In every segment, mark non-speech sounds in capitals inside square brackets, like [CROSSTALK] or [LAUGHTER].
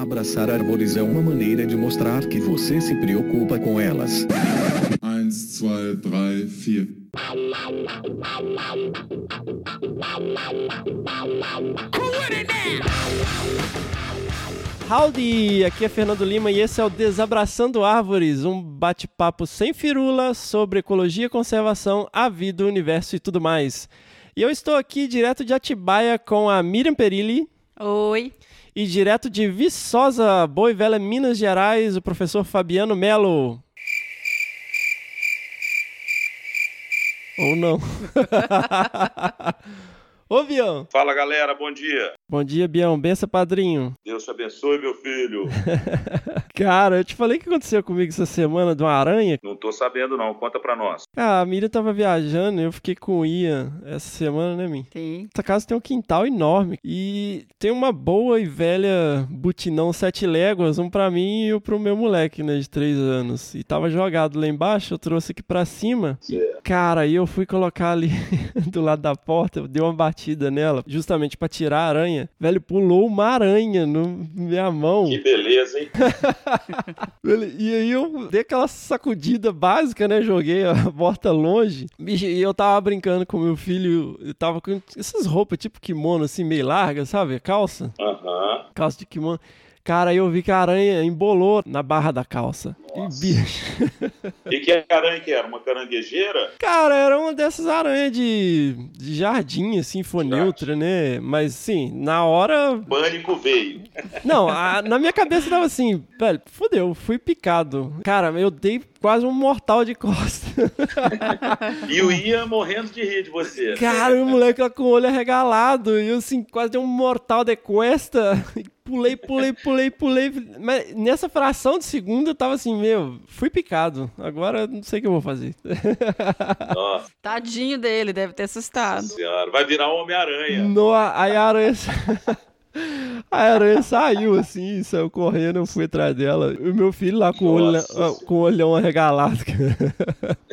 Abraçar árvores é uma maneira de mostrar que você se preocupa com elas. 1, 2, 3, 4. Howdy! Aqui é Fernando Lima e esse é o Desabraçando Árvores, um bate-papo sem firula sobre ecologia, conservação, a vida, o universo e tudo mais. E eu estou aqui direto de Atibaia com a Miriam Perilli Oi. E direto de Viçosa, Boa Velha, Minas Gerais, o professor Fabiano Melo. Ou não. [LAUGHS] Ô, Bião. Fala galera, bom dia. Bom dia, Bião. Benção, padrinho. Deus te abençoe, meu filho. [LAUGHS] Cara, eu te falei o que aconteceu comigo essa semana de uma aranha. Não tô sabendo não, conta pra nós. Ah, a Miriam tava viajando, eu fiquei com o Ian essa semana, né, Mim? Sim. Essa casa tem um quintal enorme e tem uma boa e velha butinão sete léguas, um pra mim e um pro meu moleque, né, de três anos. E tava jogado lá embaixo, eu trouxe aqui pra cima. Certo. Cara, aí eu fui colocar ali [LAUGHS] do lado da porta, dei uma batida nela, justamente pra tirar a aranha. Velho, pulou uma aranha na minha mão. Que beleza, hein? [LAUGHS] Ele- E aí eu dei aquela sacudida básica, né? Joguei a porta longe. E eu tava brincando com meu filho. Eu tava com essas roupas tipo kimono, assim, meio larga, sabe? Calça. Aham. Calça de kimono. Cara, aí eu vi que a aranha embolou na barra da calça. Nossa. E, bicho. E que aranha que era? Uma caranguejeira? Cara, era uma dessas aranhas de, de jardim, assim, foneutra, né? Mas, assim, na hora Pânico veio. Não, a- na minha cabeça tava assim, velho, fudeu, fui picado. Cara, eu dei quase um mortal de costa. E o Ian morrendo de rir de você. Cara, o moleque lá com o olho arregalado, e eu assim, quase dei um mortal de cuesta. E Pulei, pulei, pulei, pulei. Mas nessa fração de segundo eu tava assim, meu, fui picado. Agora não sei o que eu vou fazer. Nossa [LAUGHS] Tadinho dele, deve ter assustado. senhora, vai virar um Homem-Aranha. No, aí a aranha. [LAUGHS] A aranha saiu assim, saiu correndo, eu fui atrás dela. E o meu filho lá com o, olho, com o olhão arregalado. [LAUGHS]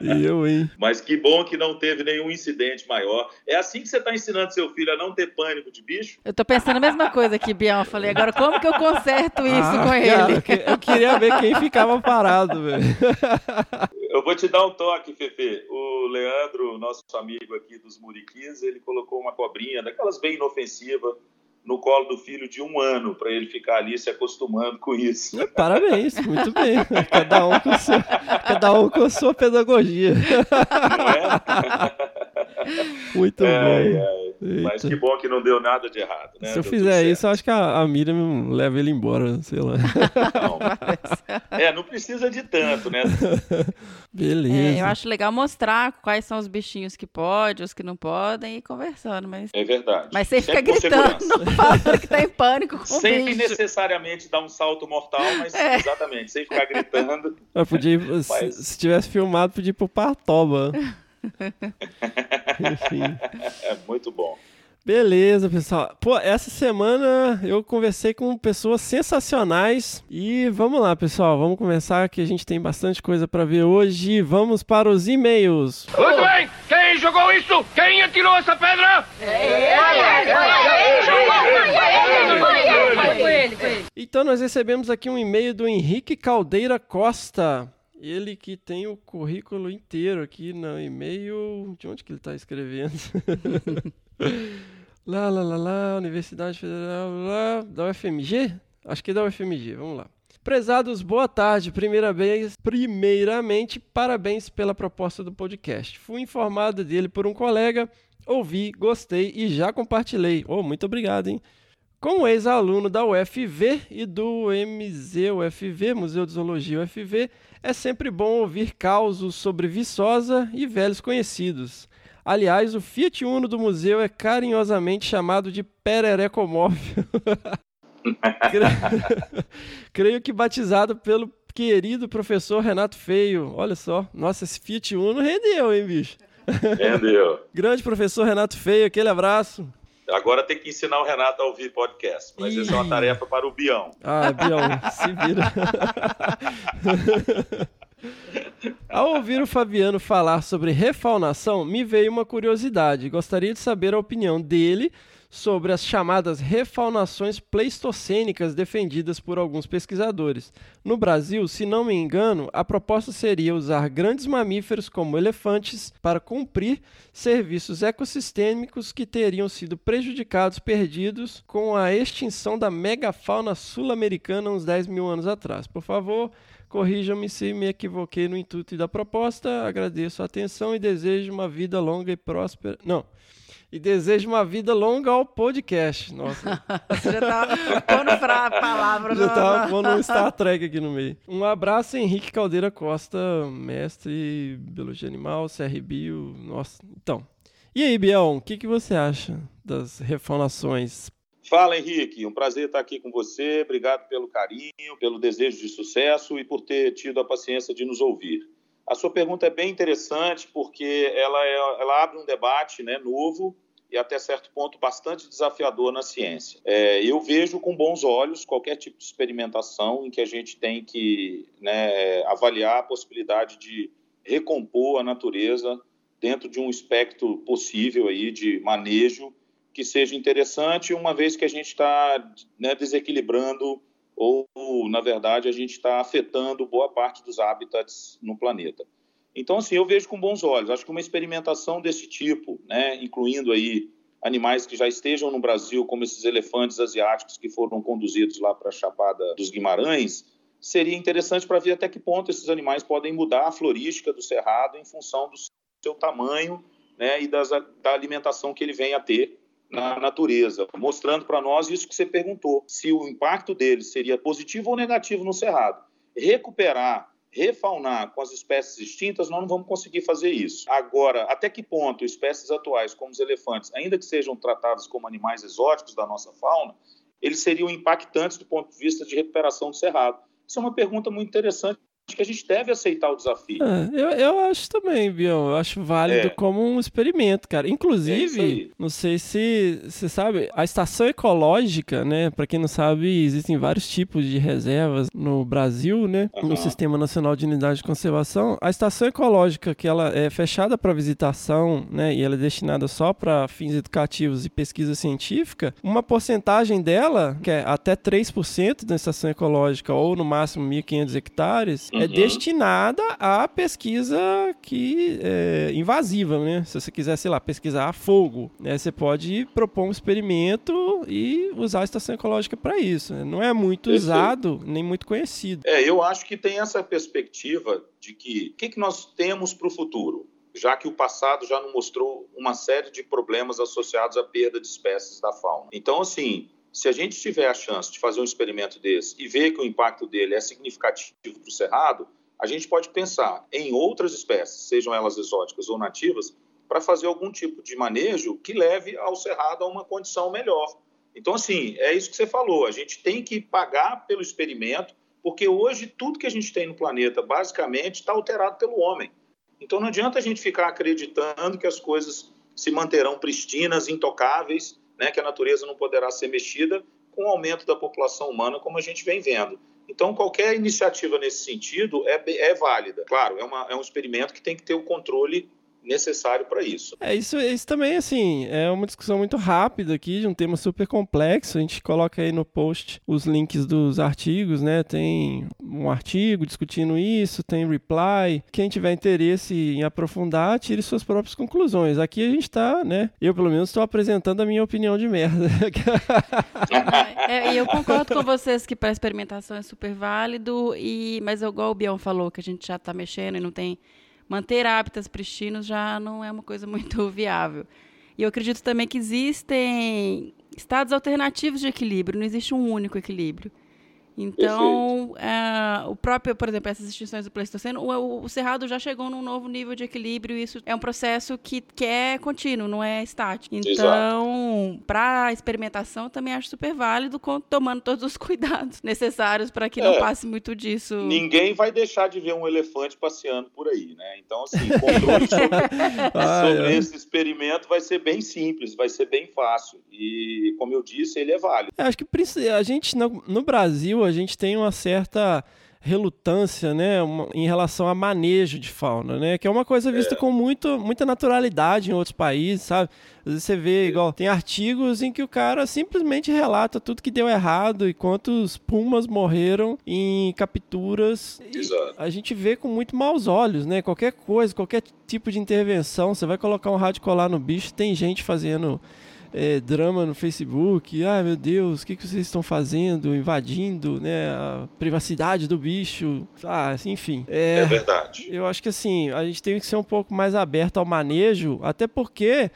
e eu, hein? Mas que bom que não teve nenhum incidente maior. É assim que você tá ensinando seu filho a não ter pânico de bicho? Eu tô pensando a mesma coisa aqui, Bião. Eu falei, agora como que eu conserto isso Ah, com cara, ele? eu que- Eu queria ver quem ficava parado, velho. Eu vou te dar um toque, Fefe. O Leandro, nosso amigo aqui dos Muriquis, ele colocou uma cobrinha, daquelas bem inofensivas, no colo do filho de um ano, para ele ficar ali se acostumando com isso. [LAUGHS] Parabéns, muito bem. Cada um com, sua, cada um com sua pedagogia. Não é? [LAUGHS] [LAUGHS] Muito Ai, bom. ai. Mas Eita. que bom que não deu nada de errado, né? Se eu Deu fizer isso, eu acho que a, a Miriam leva ele embora, sei lá. Não. É, não precisa de tanto, né? [LAUGHS] Beleza. É, eu acho legal mostrar quais são os bichinhos que podem, os que não podem, e ir conversando. Mas, É verdade. mas você fica Sempre gritando, falando que tá em pânico com o Sem bicho. necessariamente dar um salto mortal, mas É. exatamente, sem ficar gritando. Eu podia, ir- se, Mas- se tivesse filmado, podia ir pro Partoba. Enfim. [LAUGHS] É muito bom. Beleza, pessoal. Pô, essa semana eu conversei com pessoas sensacionais. E vamos lá, pessoal. Vamos começar que a gente tem bastante coisa pra ver hoje. Vamos para os e-mails. Muito bem! Quem jogou isso? Quem atirou essa pedra? Então nós recebemos aqui um e-mail do Henrique Caldeira Costa. Ele que tem o currículo inteiro aqui no e-mail. De onde que ele está escrevendo? [LAUGHS] lá, lá, lá, lá, Universidade Federal lá, da UFMG? Acho que é da UFMG, vamos lá. Prezados, boa tarde. Primeira vez, primeiramente, parabéns pela proposta do podcast. Fui informado dele por um colega, ouvi, gostei e já compartilhei. Oh, muito obrigado, hein? Como ex-aluno da UFV e do MZ UFV, Museu de Zoologia UFV, é sempre bom ouvir causos sobre Viçosa e velhos conhecidos. Aliás, o Fiat Uno do museu é carinhosamente chamado de Pererecomóvel. [LAUGHS] Cre- [LAUGHS] Creio que batizado pelo querido professor Renato Feio. Olha só, nossa, esse Fiat Uno rendeu, hein, bicho? Entendeu? [LAUGHS] Grande professor Renato Feio, aquele abraço. Agora tem que ensinar o Renato a ouvir podcast. Mas isso é uma Ih. tarefa para o Bião. Ah, Bião, se vira. [LAUGHS] Ao ouvir o Fabiano falar sobre refaunação, me veio uma curiosidade. Gostaria de saber a opinião dele sobre as chamadas refaunações pleistocênicas defendidas por alguns pesquisadores. No Brasil, se não me engano, a proposta seria usar grandes mamíferos como elefantes para cumprir serviços ecossistêmicos que teriam sido prejudicados, perdidos com a extinção da megafauna sul-americana uns 10 mil anos atrás. Por favor, corrijam-me se me equivoquei no intuito da proposta. Agradeço a atenção e desejo uma vida longa e próspera. Não e desejo uma vida longa ao podcast. Nossa. [LAUGHS] Você já tá pondo pra palavra. Já tava pondo um [LAUGHS] Star Trek aqui no meio. Um abraço, Henrique Caldeira Costa, mestre Biologia Animal, CR Bio. Nossa, então. E aí, Biel, o que, que você acha das refaunações? Fala, Henrique. Um prazer estar aqui com você. Obrigado pelo carinho, pelo desejo de sucesso e por ter tido a paciência de nos ouvir. A sua pergunta é bem interessante porque ela, é, ela abre um debate né, novo e até certo ponto bastante desafiador na ciência. É, eu vejo com bons olhos qualquer tipo de experimentação em que a gente tem que né, avaliar a possibilidade de recompor a natureza dentro de um espectro possível aí de manejo que seja interessante, uma vez que a gente está né, desequilibrando ou, na verdade, a gente está afetando boa parte dos habitats no planeta. Então, assim, eu vejo com bons olhos. Acho que uma experimentação desse tipo, né, incluindo aí animais que já estejam no Brasil, como esses elefantes asiáticos que foram conduzidos lá para a Chapada dos Guimarães, seria interessante para ver até que ponto esses animais podem mudar a florística do cerrado em função do seu tamanho né, e das, da alimentação que ele vem a ter na natureza, mostrando para nós isso que você perguntou, se o impacto dele seria positivo ou negativo no cerrado. Recuperar refaunar com as espécies extintas, nós não vamos conseguir fazer isso. Agora, até que ponto espécies atuais, como os elefantes, ainda que sejam tratados como animais exóticos da nossa fauna, eles seriam impactantes do ponto de vista de recuperação do cerrado? Isso é uma pergunta muito interessante acho que a gente deve aceitar o desafio. É, eu, eu acho também, Bion. Eu acho válido é. como um experimento, cara. Inclusive, é não sei se você sabe, a estação ecológica, né? Para quem não sabe, existem vários tipos de reservas no Brasil, né? Uhum. No Sistema Nacional de Unidade de Conservação. A estação ecológica, que ela é fechada para visitação, né? E ela é destinada só para fins educativos e pesquisa científica, uma porcentagem dela, que é até 3% da estação ecológica, ou no máximo 1.500 hectares, uhum. é destinada à pesquisa que é invasiva, né? Se você quiser, sei lá, pesquisar a fogo, né? Você pode propor um experimento e usar a estação ecológica para isso. Não é muito usado, nem muito conhecido. É, eu acho que tem essa perspectiva de que o que, que nós temos para o futuro? já que o passado já nos mostrou uma série de problemas associados à perda de espécies da fauna. Então, assim, se a gente tiver a chance de fazer um experimento desse e ver que o impacto dele é significativo para o cerrado, a gente pode pensar em outras espécies, sejam elas exóticas ou nativas, para fazer algum tipo de manejo que leve ao cerrado a uma condição melhor. Então, assim, é isso que você falou, a gente tem que pagar pelo experimento, porque hoje tudo que a gente tem no planeta, basicamente, está alterado pelo homem. Então, não adianta a gente ficar acreditando que as coisas se manterão pristinas, intocáveis, né, que a natureza não poderá ser mexida com o aumento da população humana, como a gente vem vendo. Então, qualquer iniciativa nesse sentido é, é válida. Claro, é, uma, é um experimento que tem que ter o controle necessário para isso. É isso, isso também assim é uma discussão muito rápida aqui de um tema super complexo. A gente coloca aí no post os links dos artigos, né? Tem um artigo discutindo isso, tem reply. Quem tiver interesse em aprofundar, tire suas próprias conclusões. Aqui a gente está, né? Eu pelo menos estou apresentando a minha opinião de merda. [LAUGHS] é, e eu concordo com vocês que para experimentação é super válido e mas igual o Bion falou que a gente já está mexendo e não tem manter hábitats pristinos já não é uma coisa muito [LAUGHS] viável. E eu acredito também que existem estados alternativos de equilíbrio, não existe um único equilíbrio. Então, uh, o próprio, por exemplo, essas extinções do Pleistoceno, o, o, Cerrado já chegou num novo nível de equilíbrio e isso é um processo que, que é contínuo, não é estático. Então, para experimentação, também acho super válido, tomando todos os [LAUGHS] cuidados necessários para que é, não passe muito disso. Ninguém vai deixar de ver um elefante passeando por aí, né? Então, assim, controle sobre, ah, [LAUGHS] sobre é. esse experimento vai ser bem simples, vai ser bem fácil. E, como eu disse, ele é válido. Eu acho que a gente, no, no Brasil, a gente tem uma certa relutância, né, em relação a manejo de fauna, né, que é uma coisa vista É. com muito, muita naturalidade em outros países, sabe? Às vezes você vê, igual, tem artigos em que o cara simplesmente relata tudo que deu errado e quantos pumas morreram em capturas. Exato. a gente vê com muito maus olhos, né? Qualquer coisa, qualquer tipo de intervenção, você vai colocar um rádio colar no bicho, tem gente fazendo é, drama no Facebook. Ai meu Deus, o que, que vocês estão fazendo? Invadindo né, a privacidade do bicho. Ah, assim, enfim. É, É, verdade. eu acho que assim, a gente tem que ser um pouco mais aberto ao manejo, até porque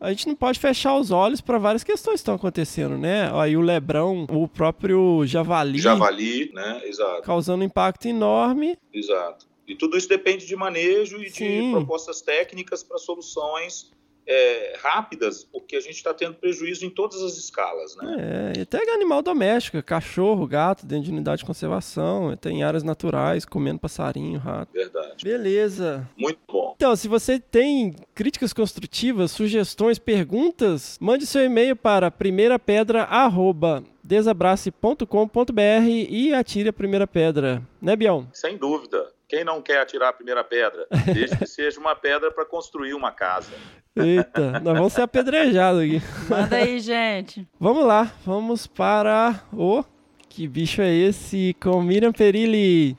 a gente não pode fechar os olhos para várias questões que estão acontecendo, né? Aí o Lebrão, o próprio Javali, Javali, né? Exato, causando um impacto enorme. exato. E tudo isso depende de manejo e Sim. de propostas técnicas para soluções é, rápidas, porque a gente está tendo prejuízo em todas as escalas, né? É, e até animal doméstico, cachorro, gato, dentro de unidade de conservação, até em áreas naturais, comendo passarinho, rato. Verdade. Beleza. Muito bom. Então, se você tem críticas construtivas, sugestões, perguntas, mande seu e-mail para primeirapedra@desabrace.com.br e atire a primeira pedra. Né, Bião? Sem dúvida. Quem não quer atirar a primeira pedra? Desde que seja uma pedra para construir uma casa. Eita, nós vamos ser apedrejados aqui. Manda aí, gente. Vamos lá, vamos para o Que bicho é esse? com Miriam Perilli.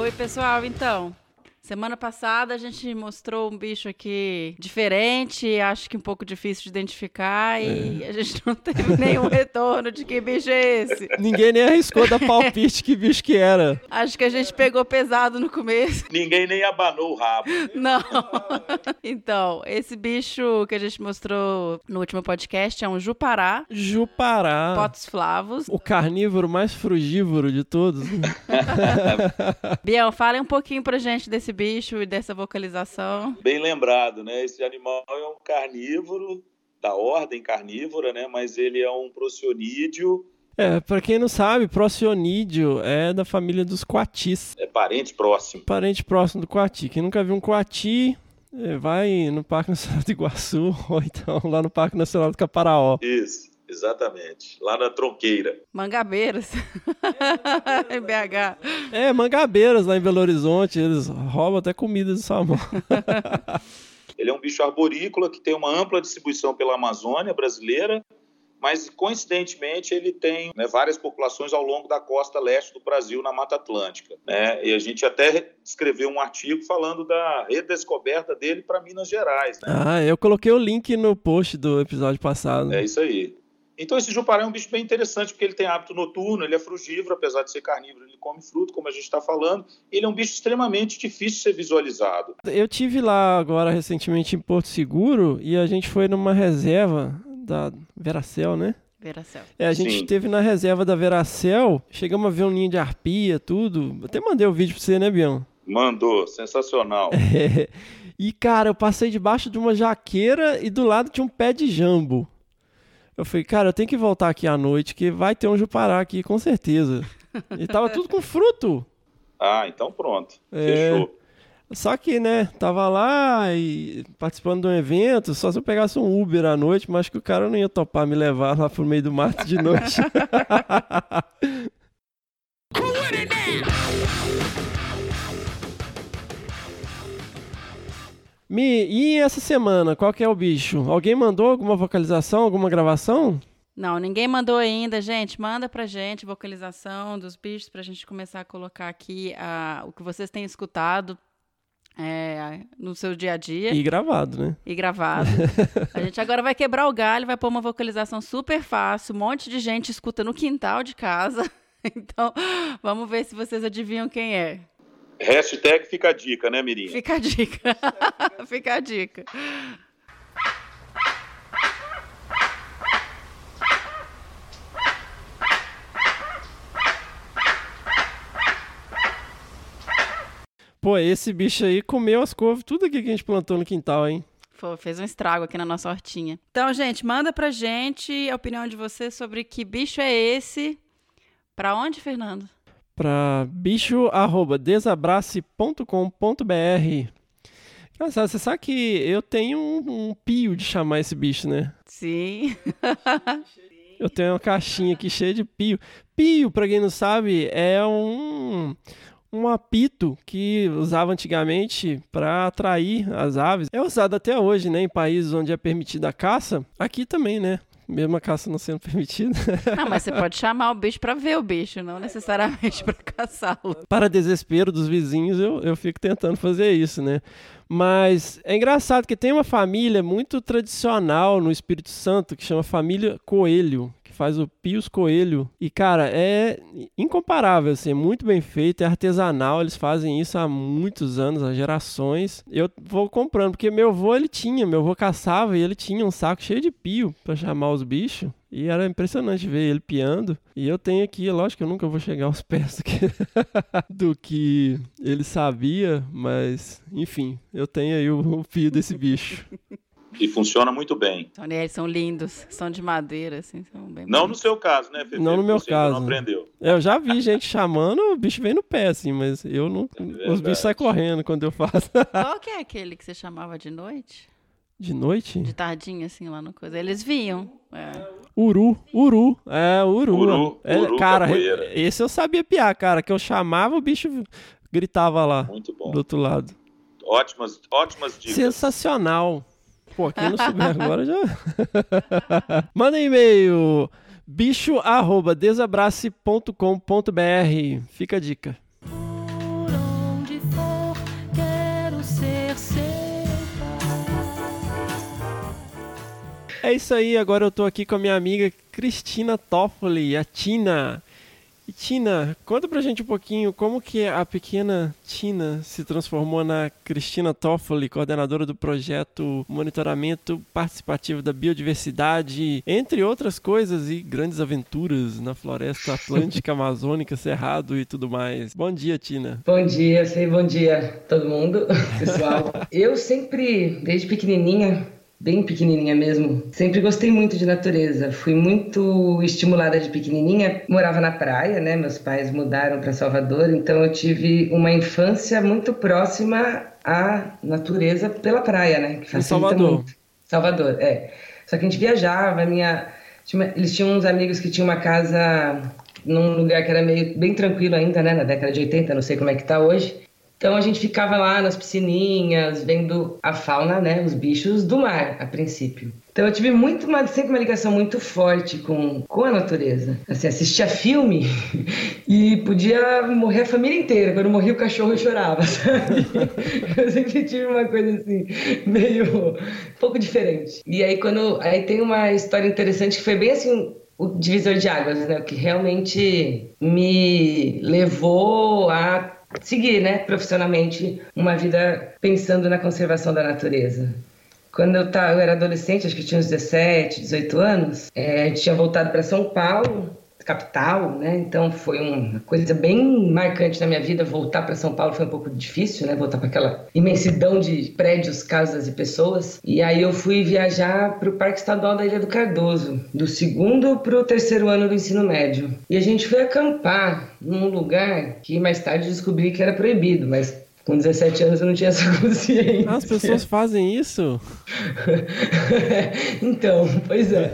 Oi, pessoal. Então, semana passada a gente mostrou um bicho aqui diferente, acho que um pouco difícil de identificar, e a gente não teve [LAUGHS] nenhum retorno de que bicho é esse. Ninguém nem arriscou dar palpite que bicho que era. Acho que a gente pegou pesado no começo. Ninguém nem abanou o rabo. [LAUGHS] Não. Então, esse bicho que a gente mostrou no último podcast é um jupará, Jupará. potos flavos. O carnívoro mais frugívoro de todos. [LAUGHS] Biel, fala um pouquinho pra gente desse bicho e dessa vocalização. Bem lembrado, né? Esse animal é um carnívoro da ordem carnívora, né? Mas ele é um procionídeo, É, pra quem não sabe, procionídeo é da família dos coatis. é parente próximo. Parente próximo do coati. Quem nunca viu um coati, eh, vai no Parque Nacional do Iguaçu [LAUGHS] ou então lá no Parque Nacional do Caparaó. Isso, exatamente. Lá na tronqueira. Mangabeiras. [LAUGHS] em BH. É, mangabeiras lá em Belo Horizonte, eles roubam até comida de salmão. [LAUGHS] Ele é um bicho arborícola que tem uma ampla distribuição pela Amazônia brasileira, mas coincidentemente ele tem né, várias populações ao longo da costa leste do Brasil, na Mata Atlântica. Né? E a gente até escreveu um artigo falando da redescoberta dele para Minas Gerais. Né? Ah, eu coloquei o link no post do episódio passado. É isso aí. Então esse jupará é um bicho bem interessante porque ele tem hábito noturno, ele é frugívoro, apesar de ser carnívoro, ele come fruto, como a gente está falando. Ele é um bicho extremamente difícil de ser visualizado. Eu tive lá agora recentemente em Porto Seguro e a gente foi numa reserva da Veracel, né? Veracel. É, a gente Sim. esteve na reserva da Veracel, chegamos a ver um ninho de arpia, tudo. Até mandei o vídeo pra você, né, Bião? Mandou, sensacional. É. [LAUGHS] E, cara, eu passei debaixo de uma jaqueira e do lado tinha um pé de jambo. Eu falei, cara, eu tenho que voltar aqui à noite, que vai ter um jupará aqui, com certeza. E tava tudo com fruto. [LAUGHS] Ah, então pronto. É. Fechou. Só que, né, tava lá e participando de um evento, só se eu pegasse um Uber à noite, mas acho que o cara não ia topar me levar lá pro meio do mato de noite. [LAUGHS] [LAUGHS] Mi, e essa semana, qual que é o bicho? Alguém mandou alguma vocalização, alguma gravação? Não, ninguém mandou ainda, gente. Manda pra gente vocalização dos bichos pra gente começar a colocar aqui ah, o que vocês têm escutado é, no seu dia a dia E e, gravado, né? [LAUGHS] gravado. a gente agora vai quebrar o galho, vai pôr uma vocalização super fácil. Um monte de gente escuta no quintal de casa. [LAUGHS] Então, vamos ver se vocês adivinham quem é. Hashtag fica a dica, né, Mirinha? Fica a dica. [LAUGHS] Fica a dica. Pô, esse bicho aí comeu as couves, tudo aqui que a gente plantou no quintal, hein? Pô, fez um estrago aqui na nossa hortinha. Então, gente, manda pra gente a opinião de vocês sobre que bicho é esse. Pra onde, Fernando? Pra bicho@desabrace.com.br. Engraçado, você sabe que eu tenho um, um pio de chamar esse bicho, né? Sim. [LAUGHS] Eu tenho uma caixinha aqui cheia de pio. Pio, pra quem não sabe, é um um apito que usava antigamente para atrair as aves. É usado até hoje, né, em países onde é permitida a caça. Aqui também, né? Mesmo a caça não sendo [LAUGHS] permitida. Não, mas você pode chamar o bicho para ver o bicho, não necessariamente para caçá-lo. Para desespero dos vizinhos, eu, eu fico tentando fazer isso, né? Mas é engraçado que tem uma família muito tradicional no Espírito Santo que chama família Coelho, faz o Pios Coelho. E, cara, é incomparável, assim, é muito bem feito, é artesanal, eles fazem isso há muitos anos, há gerações. Eu vou comprando, porque meu avô, ele tinha, meu avô caçava e ele tinha um saco cheio de pio para chamar os bichos. E era impressionante ver ele piando. E eu tenho aqui, lógico que eu nunca vou chegar aos [LAUGHS] pés do que, do que ele sabia, mas enfim, eu tenho aí o, o pio desse bicho. [LAUGHS] E funciona muito bem. Então, eles são lindos, são de madeira, assim, são bem Não bonitos. no seu caso, né, Felipe? Não no meu Você caso. não aprendeu. Eu já vi gente [LAUGHS] chamando, o bicho vem no pé, assim, mas eu não. É os bichos saem correndo quando eu faço. [LAUGHS] Qual que é aquele que você chamava de noite? De noite? De tardinha, assim, lá no coisa. Eles vinham. É. Uru, uru, é, uru. Uru, é, uru cara, capoeira. esse eu sabia piar, cara, que eu chamava, o bicho gritava lá. Muito bom. Do outro lado. Ótimas, ótimas dicas. Sensacional. Pô, quem não souber agora já. [LAUGHS] Manda e-mail bicho@desabrace.com.br. Fica a dica. É isso aí, agora eu tô aqui com a minha amiga Cristina Toffoli, a Tina. E Tina, conta pra gente um pouquinho como que a pequena Tina se transformou na Cristina Toffoli, coordenadora do projeto Monitoramento Participativo da Biodiversidade, entre outras coisas e grandes aventuras na floresta atlântica, [LAUGHS] amazônica, cerrado e tudo mais. Bom dia, Tina. Bom dia, sei, bom dia todo mundo, [LAUGHS] pessoal. Eu sempre, desde pequenininha, bem pequenininha mesmo. Sempre gostei muito de natureza. Fui muito estimulada de pequenininha. Morava na praia, né? Meus pais mudaram para Salvador, então eu tive uma infância muito próxima à natureza pela praia, né? Que Em Salvador. muito. Salvador, é. Só que a gente viajava, minha eles tinham uns amigos que tinham uma casa num lugar que era meio bem tranquilo ainda, né, na década de 80, não sei como é que tá hoje. Então a gente ficava lá nas piscininhas, vendo a fauna, né, os bichos do mar, a princípio. Então eu tive muito uma, sempre uma ligação muito forte com, com a natureza. Assim, assistia filme [LAUGHS] e podia morrer a família inteira. Quando morria o cachorro eu chorava, [LAUGHS] sabe? Eu sempre tive uma coisa assim, meio um pouco diferente. E aí quando aí tem uma história interessante que foi bem assim o divisor de águas, né? Que realmente me levou a seguir, né, profissionalmente, uma vida pensando na conservação da natureza. Quando eu, tava, eu era adolescente, acho que tinha uns 17, 18 anos, é, a gente tinha voltado para São Paulo, capital, né? Então foi uma coisa bem marcante na minha vida. Voltar para São Paulo foi um pouco difícil, né? Voltar para aquela imensidão de prédios, casas e pessoas. E aí eu fui viajar para o Parque Estadual da Ilha do Cardoso, do segundo para o terceiro ano do ensino médio. E a gente foi acampar num lugar que mais tarde descobri que era proibido, mas com 17 anos eu não tinha [LAUGHS] essa consciência. As pessoas fazem isso? [LAUGHS] então, pois é.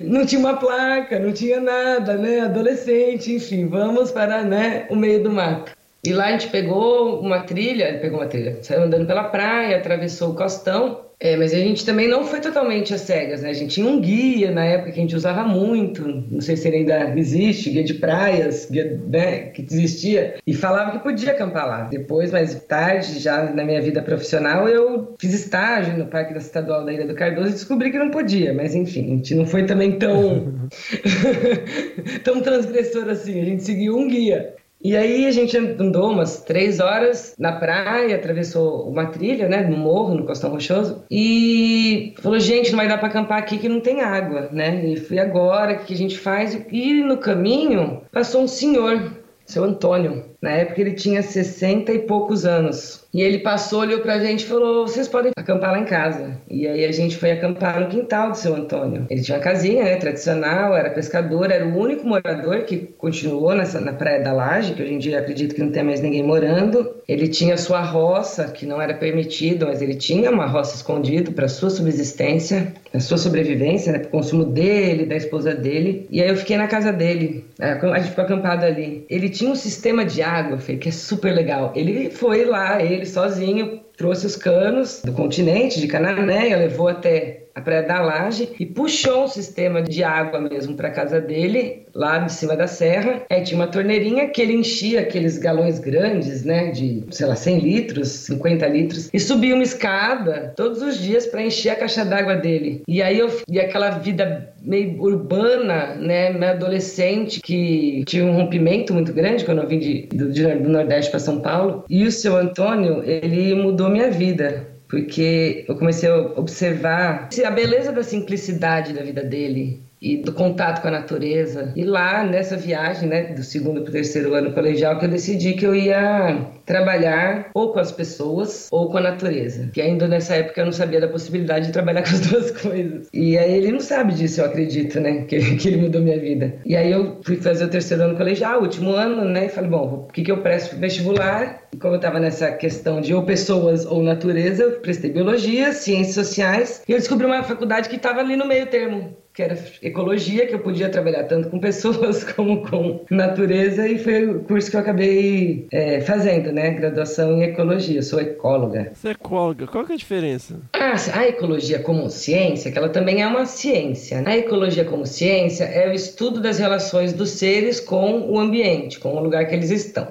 Não tinha uma placa, não tinha nada, né? Adolescente, enfim, vamos para né, o meio do mato. E lá a gente pegou uma trilha, pegou uma trilha, saiu andando pela praia, atravessou o costão. É, mas a gente também não foi totalmente às cegas, né? A gente tinha um guia na época que a gente usava muito, não sei se ele ainda existe, guia de praias, guia né, que existia, e falava que podia acampar lá. Depois, mais tarde, já na minha vida profissional, eu fiz estágio no Parque da Estadual da Ilha do Cardoso e descobri que não podia, mas enfim, a gente não foi também tão, [LAUGHS] [LAUGHS] tão transgressor assim, a gente seguiu um guia. E aí a gente andou umas três horas na praia, atravessou uma trilha, né, no morro, no Costão Rochoso, e falou, gente, não vai dar para acampar aqui que não tem água, né? E fui agora, o que a gente faz? E no caminho passou um senhor, seu Antônio, Na época ele tinha 60 e poucos anos. E ele passou, olhou pra gente e falou: vocês podem acampar lá em casa. E aí a gente foi acampar no quintal do seu Antônio. Ele tinha uma casinha, né, tradicional, era pescador, era o único morador que continuou nessa, na Praia da Laje, que hoje em dia acredito que não tem mais ninguém morando. Ele tinha sua roça, que não era permitido, mas ele tinha uma roça escondida para sua subsistência, para sua sobrevivência, né, para o consumo dele, da esposa dele. E aí eu fiquei na casa dele, a gente ficou acampado ali. Ele tinha um sistema de água, Fê, que é super legal. Ele foi lá, ele sozinho, trouxe os canos do continente, de Cananéia, levou até a Praia da Laje e puxou um sistema de água mesmo para casa dele, lá de cima da serra. Aí tinha uma torneirinha que ele enchia aqueles galões grandes, né, de, sei lá, 100 litros, 50 litros, e subia uma escada todos os dias para encher a caixa d'água dele. E aí eu e aquela vida meio urbana, né, meio adolescente que tinha um rompimento muito grande quando eu vim de, do, de, do Nordeste para São Paulo. E o seu Antônio, ele mudou minha vida porque eu comecei a observar a beleza da simplicidade da vida dele e do contato com a natureza. E lá nessa viagem, né, do segundo para o terceiro ano colegial, que eu decidi que eu ia trabalhar ou com as pessoas ou com a natureza. Que ainda nessa época eu não sabia da possibilidade de trabalhar [LAUGHS] com as duas coisas. E aí ele não sabe disso, eu acredito, né, que, [LAUGHS] que ele mudou minha vida. E aí eu fui fazer o terceiro ano colegial, último ano, né, e falei, bom, o que, que eu presto pro vestibular? E como eu estava nessa questão de ou pessoas ou natureza, eu prestei biologia, ciências sociais, e eu descobri uma faculdade que estava ali no meio termo que era ecologia, que eu podia trabalhar tanto com pessoas [LAUGHS] como com natureza, e foi o curso que eu acabei é, fazendo, né? Graduação em ecologia. Eu sou ecóloga. Você é ecóloga, qual que é a diferença? Ah, a ecologia como ciência, que ela também é uma ciência. Né? A ecologia como ciência é o estudo das relações dos seres com o ambiente, com o lugar que eles estão.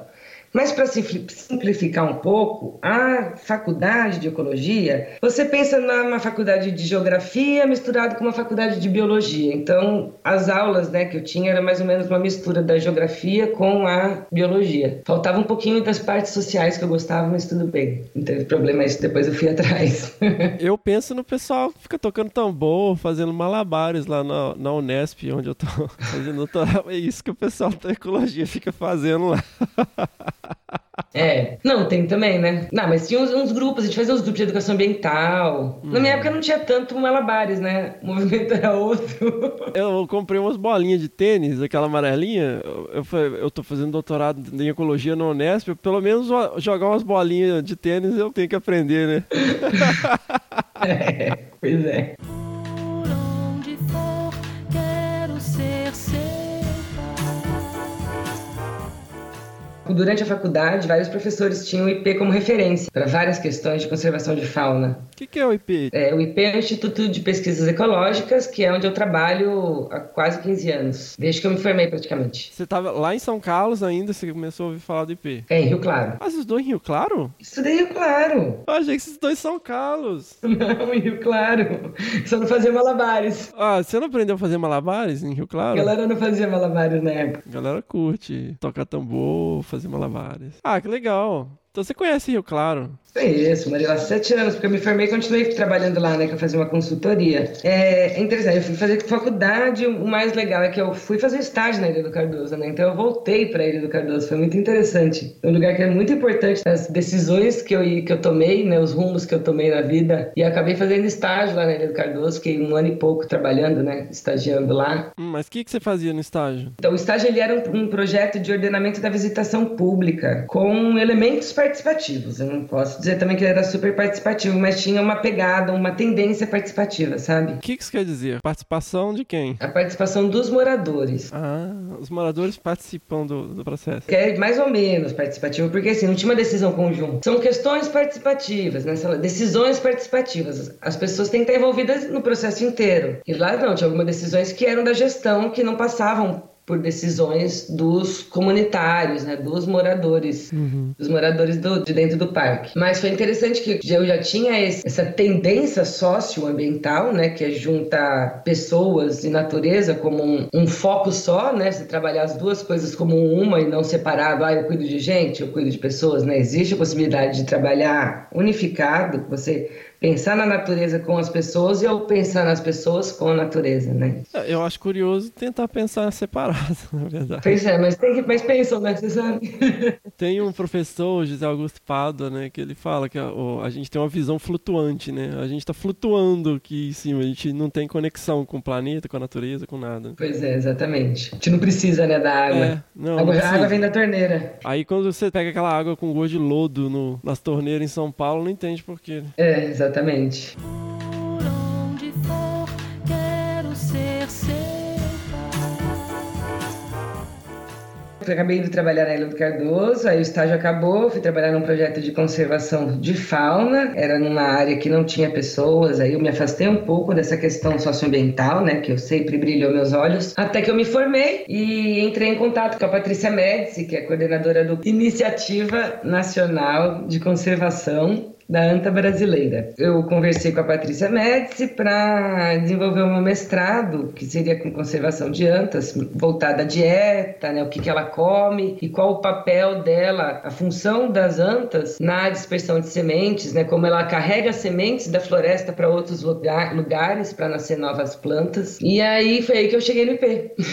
Mas para simplificar um pouco, a faculdade de ecologia, você pensa numa faculdade de geografia misturado com uma faculdade de biologia. Então, as aulas né, que eu tinha era mais ou menos uma mistura da geografia com a biologia. Faltava um pouquinho das partes sociais que eu gostava, mas tudo bem. Não teve problema isso, depois eu fui [LAUGHS] atrás. eu penso no pessoal que fica tocando tambor, fazendo malabares lá na, na Unesp, onde eu tô [LAUGHS] fazendo. É isso que o pessoal da ecologia fica fazendo lá. [LAUGHS] [LAUGHS] É, não, tem também, né? Não, mas tinha uns, uns, grupos, a gente fazia uns grupos de educação ambiental. Hum. Na minha época não tinha tanto malabares, né? O movimento era outro. [LAUGHS] Eu comprei umas bolinhas de tênis, aquela amarelinha. Eu, eu, eu tô fazendo doutorado em ecologia no Unesp. Pelo menos jogar umas bolinhas de tênis eu tenho que aprender, né? [LAUGHS] é, pois é. Durante a faculdade, vários professores tinham o IP como referência para várias questões de conservação de fauna. O que, que, é o IP? É, o IP é o Instituto de Pesquisas Ecológicas, que é onde eu trabalho há quase 15 anos, desde que eu me formei praticamente. Você estava lá em São Carlos ainda, você começou a ouvir falar do IP? É, em Rio Claro. Ah, vocês dois em Rio Claro? Estudei em Rio Claro. Eu achei que esses dois São Carlos. [LAUGHS] Não, em Rio Claro. Só não fazia malabares. Ah, você não aprendeu a fazer malabares em Rio Claro? A galera não fazia malabares na época. A galera curte tocar tambor, fazer malabares. Ah, que legal. Então você conhece Rio Claro? Conheço, morei lá sete anos, porque eu me formei e continuei trabalhando lá, né? Que eu fazia uma consultoria. É, é interessante, eu fui fazer faculdade, o mais legal é que eu fui fazer estágio na Ilha do Cardoso, né? Então eu voltei para a Ilha do Cardoso, foi muito interessante. É um lugar que é muito importante, as decisões que eu, que eu tomei, né? Os rumos que eu tomei na vida. E acabei fazendo estágio lá na Ilha do Cardoso, fiquei um ano e pouco trabalhando, né? Estagiando lá. Hum, mas o que, que você fazia no estágio? Então o estágio ele era um, um projeto de ordenamento da visitação pública, com elementos participativos. Eu não posso dizer também que ele era super participativo, mas tinha uma pegada, uma tendência participativa, sabe? O que isso quer dizer? Participação de quem? A participação dos moradores. Ah, os moradores participam do, do processo. Que é mais ou menos participativo, porque assim, não tinha uma decisão conjunta. São questões participativas, né? Decisões participativas. As pessoas têm que estar envolvidas no processo inteiro. E lá não, tinha algumas decisões que eram da gestão, que não passavam por decisões dos comunitários, né, dos moradores, uhum. dos moradores do, de dentro do parque. Mas foi interessante que eu já tinha esse, essa tendência socioambiental, né, que é juntar pessoas e natureza como um, um, foco só, né, se trabalhar as duas coisas como uma e não separado, ah, eu cuido de gente, eu cuido de pessoas, né, existe a possibilidade de trabalhar unificado, você pensar na natureza com as pessoas e eu pensar nas pessoas com a natureza, né? É, Eu acho curioso tentar pensar separado, [LAUGHS] na verdade. Pois é, mas, tem que, mas pensam, né? Você sabe? [LAUGHS] Tem um professor, José Augusto Pádua, né, que ele fala que a, a gente tem uma visão flutuante, né? A gente tá flutuando aqui em cima, a gente não tem conexão com o planeta, com a natureza, com nada. Pois é, exatamente. A gente não precisa, né, da água. É, não, a água, não a água vem da torneira. Aí quando você pega aquela água com gosto de lodo no- nas torneiras em São Paulo, não entende por quê. né? É, exatamente. Seu Eu acabei de trabalhar na Ilha do Cardoso, aí o estágio acabou, fui trabalhar num projeto de conservação de fauna, era numa área que não tinha pessoas, aí eu me afastei um pouco dessa questão socioambiental, né, que eu sempre brilhou meus olhos, até que eu me formei e entrei em contato com a Patrícia Médici, que é coordenadora do Iniciativa Nacional de Conservação da ANTA brasileira. Eu conversei com a Patrícia Médici para desenvolver o meu mestrado, que seria com conservação de antas, voltada à dieta, né, o que, que ela come e qual o papel dela, a função das antas na dispersão de sementes, né, como ela carrega sementes da floresta para outros lugar, lugares para nascer novas plantas. E aí foi aí que eu cheguei no IP. [LAUGHS]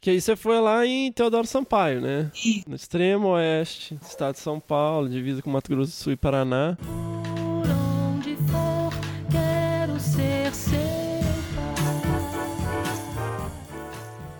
Que aí você foi lá em Teodoro Sampaio, né? No extremo oeste do estado de São Paulo, divisa com Mato Grosso do Sul e Paraná. Por onde for, quero ser seu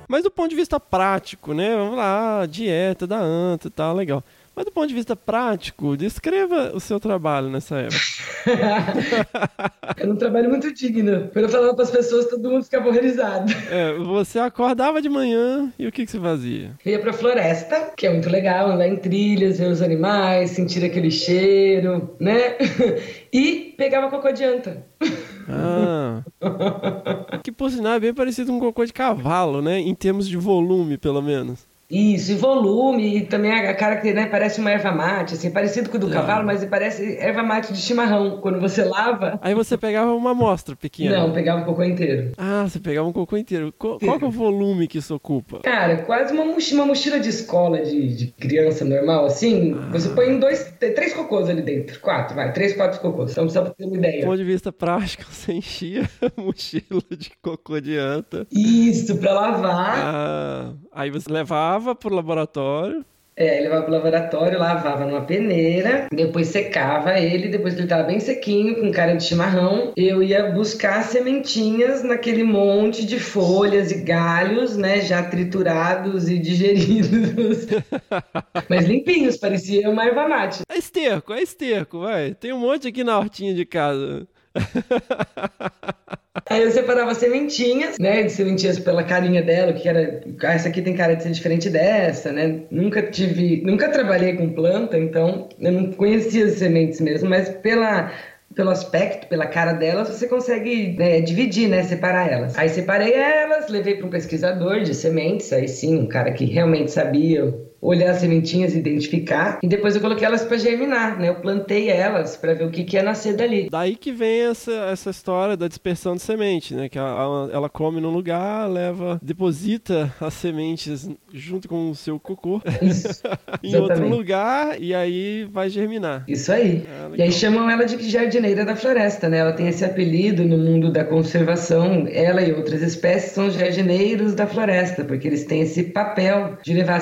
Mas do ponto de vista prático, né? Vamos lá, dieta da anta e tal, legal. Mas do ponto de vista prático, descreva o seu trabalho nessa época. [LAUGHS] Era um trabalho muito digno. Quando eu falava para as pessoas, todo mundo ficava horrorizado. É, você acordava de manhã e o que, que você fazia? Eu ia pra floresta, que é muito legal, andar em trilhas, ver os animais, sentir aquele cheiro, né? [LAUGHS] E pegava cocô de anta. Ah. [LAUGHS] que por sinal é bem parecido com um cocô de cavalo, né? Em termos de volume, pelo menos. Isso, e volume, e também a cara que né, parece uma erva mate, assim, parecido com o do cavalo, mas parece erva mate de chimarrão. Quando você lava, Aí você pegava uma amostra pequena. não, pegava o cocô inteiro. Ah, você pegava um cocô inteiro. Qual que é o volume que isso ocupa? Cara, quase uma mochila, uma mochila de escola de, de criança normal, assim. Você põe dois, três cocôs ali dentro. Quatro, vai, três, quatro cocôs. Então só pra ter uma Do ideia. ponto de vista prático, [LAUGHS] você enchia a mochila de cocô de anta. Isso, pra lavar. Ah, aí você levava pro laboratório. É, levava pro laboratório, lavava numa peneira, depois secava ele, depois que ele tava bem sequinho, com cara de chimarrão, eu ia buscar sementinhas naquele monte de folhas e galhos, né, já triturados e digeridos. [LAUGHS] Mas limpinhos, parecia uma erva mate. É esterco, é esterco, vai. Tem um monte aqui na hortinha de casa. [LAUGHS] Aí eu separava sementinhas, né? De sementinhas pela carinha dela, que era. Essa aqui tem cara de ser diferente dessa, né? Nunca tive. Nunca trabalhei com planta, então eu não conhecia as sementes mesmo, mas pela. Pelo aspecto, pela cara delas, você consegue né, dividir, né? Separar elas. Aí separei elas, levei para um pesquisador de sementes, aí sim, um cara que realmente sabia olhar as sementinhas, identificar, e depois eu coloquei elas para germinar, né? Eu plantei elas para ver o que, que ia nascer dali. Daí que vem essa, essa história da dispersão de semente, né? Que a- a- ela come num lugar, leva, deposita as sementes junto com o seu cocô [LAUGHS] Isso. [LAUGHS] em outro lugar e aí vai germinar. Isso aí. Ah, e aí chamam ela de jardineira da floresta, né? Ela tem esse apelido no mundo da conservação. Ela e outras espécies são os jardineiros da floresta, porque eles têm esse papel de levar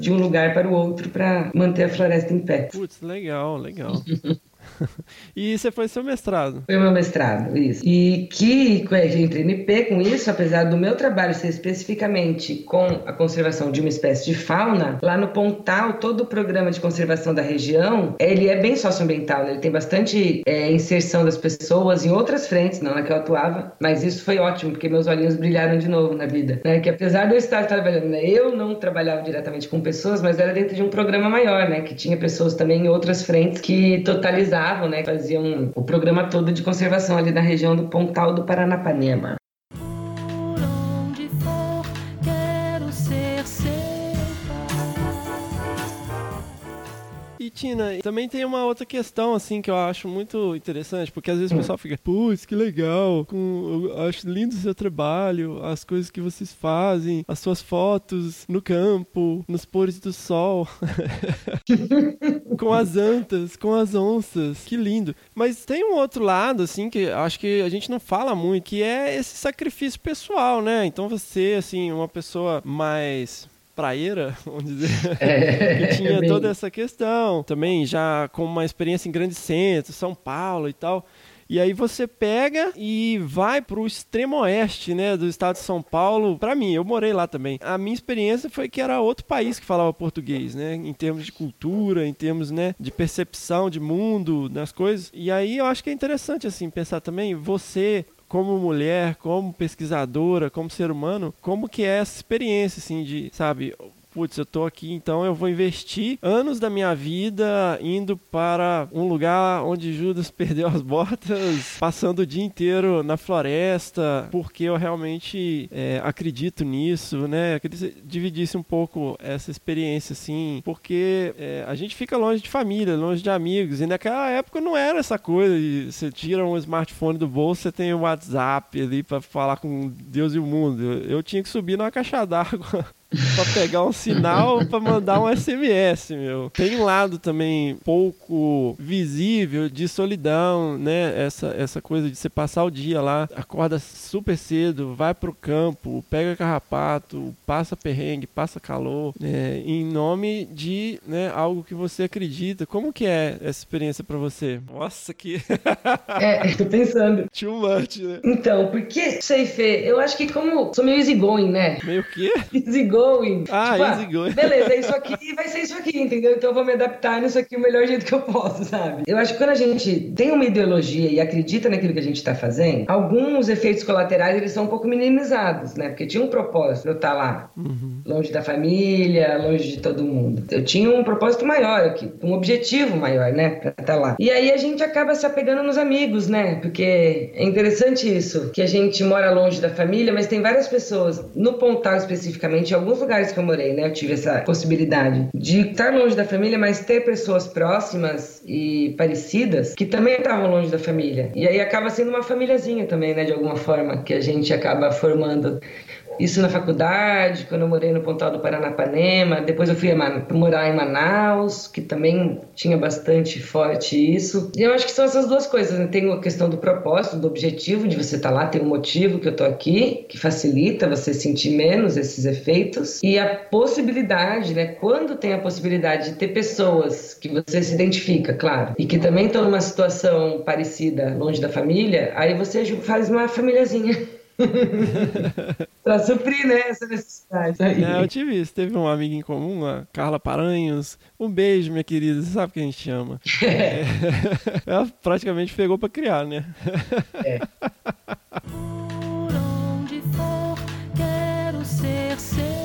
de um lugar para o outro para manter a floresta em pé. Putz, legal, legal. [LAUGHS] [LAUGHS] e você foi seu mestrado. Foi meu mestrado, isso. E que eu entrei no IP com isso, apesar do meu trabalho ser especificamente com a conservação de uma espécie de fauna, lá no Pontal, todo o programa de conservação da região, ele é bem socioambiental, né? ele tem bastante é, inserção das pessoas em outras frentes, não na que eu atuava, mas isso foi ótimo, porque meus olhinhos brilharam de novo na vida. Né? Que apesar de eu estar trabalhando, né? eu não trabalhava diretamente com pessoas, mas era dentro de um programa maior, né? que tinha pessoas também em outras frentes que totalizavam, né? faziam o programa todo de conservação ali na região do Pontal do Paranapanema. E Tina, também tem uma outra questão assim que eu acho muito interessante, porque às vezes o pessoal fica, putz, que legal, com, eu acho lindo o seu trabalho, as coisas que vocês fazem, as suas fotos no campo, nos pôres do sol. [LAUGHS] com as antas, com as onças. Que lindo. Mas tem um outro lado, assim, que acho que a gente não fala muito, que é esse sacrifício pessoal, né? Então você, assim, uma pessoa mais praieira, [LAUGHS] vamos dizer, É, que tinha bem- toda essa questão. Também já com uma experiência em grandes centros, São Paulo e tal. E aí você pega e vai pro extremo oeste, né, do estado de São Paulo. Pra mim, eu morei lá também. A minha experiência foi que era outro país que falava português, né, em termos de cultura, em termos, né, de percepção de mundo, das coisas. E aí eu acho que é interessante assim pensar também você como mulher, como pesquisadora, como ser humano, como que é essa experiência assim de, sabe, putz, eu tô aqui, então eu vou investir anos da minha vida indo para um lugar onde Judas [LAUGHS] perdeu as botas, passando o dia inteiro na floresta, porque eu realmente é, acredito nisso, né? Eu queria que dividisse um pouco essa experiência, assim, porque é, a gente fica longe de família, longe de amigos, e naquela época não era essa coisa de você tira um smartphone do bolso, você tem o WhatsApp ali para falar com Deus e o mundo. Eu, eu tinha que subir numa caixa d'água pra pegar um sinal [LAUGHS] pra mandar um SMS, meu. Tem um lado também pouco visível de solidão, né? Essa, essa coisa de você passar o dia lá, acorda super cedo, vai pro campo, pega carrapato, passa perrengue, passa calor, né? em nome de né, algo que você acredita. Como que é essa experiência pra você? Nossa, que [LAUGHS] É, tô pensando. too much, né? Então, porque, sei, Fê, eu acho que como sou meio easygoing, né? Meio que? [LAUGHS] Easygoing. Ah, Tipo, easygoing. Beleza, é isso aqui vai ser isso aqui, entendeu? Então eu vou me adaptar nisso aqui o melhor jeito que eu posso, sabe? Eu acho que quando a gente tem uma ideologia e acredita naquilo que a gente tá fazendo, alguns efeitos colaterais eles são um pouco minimizados, né? Porque tinha um propósito eu estar lá, longe da família, longe de todo mundo. Eu tinha um propósito maior aqui, um objetivo maior, né? Pra estar lá. E aí a gente acaba se apegando nos amigos, né? Porque é interessante isso, que a gente mora longe da família, mas tem várias pessoas, no Pontal especificamente, em alguns lugares que eu morei, né? Eu tive essa possibilidade de estar longe da família, mas ter pessoas próximas e parecidas que também estavam longe da família. E aí acaba sendo uma famíliazinha também, né? De alguma forma, que a gente acaba formando. Isso na faculdade, quando eu morei no Pontal do Paranapanema. Depois eu fui morar em Manaus, que também tinha bastante forte isso. E eu acho que são essas duas coisas, né? Tem a questão do propósito, do objetivo de você estar lá, tem um motivo que eu tô aqui, que facilita você sentir menos esses efeitos. E a possibilidade, né? Quando tem a possibilidade de ter pessoas que você se identifica, claro, e que também estão numa situação parecida, longe da família, aí você faz uma famíliazinha. [LAUGHS] pra suprir, né, essa necessidade. Aí. É, eu tive isso. Teve uma amiga em comum, a Carla Paranhos. Um beijo, minha querida. Você sabe que a gente chama. É. [LAUGHS] Ela praticamente pegou pra criar, né? [LAUGHS] Por onde for, quero ser seu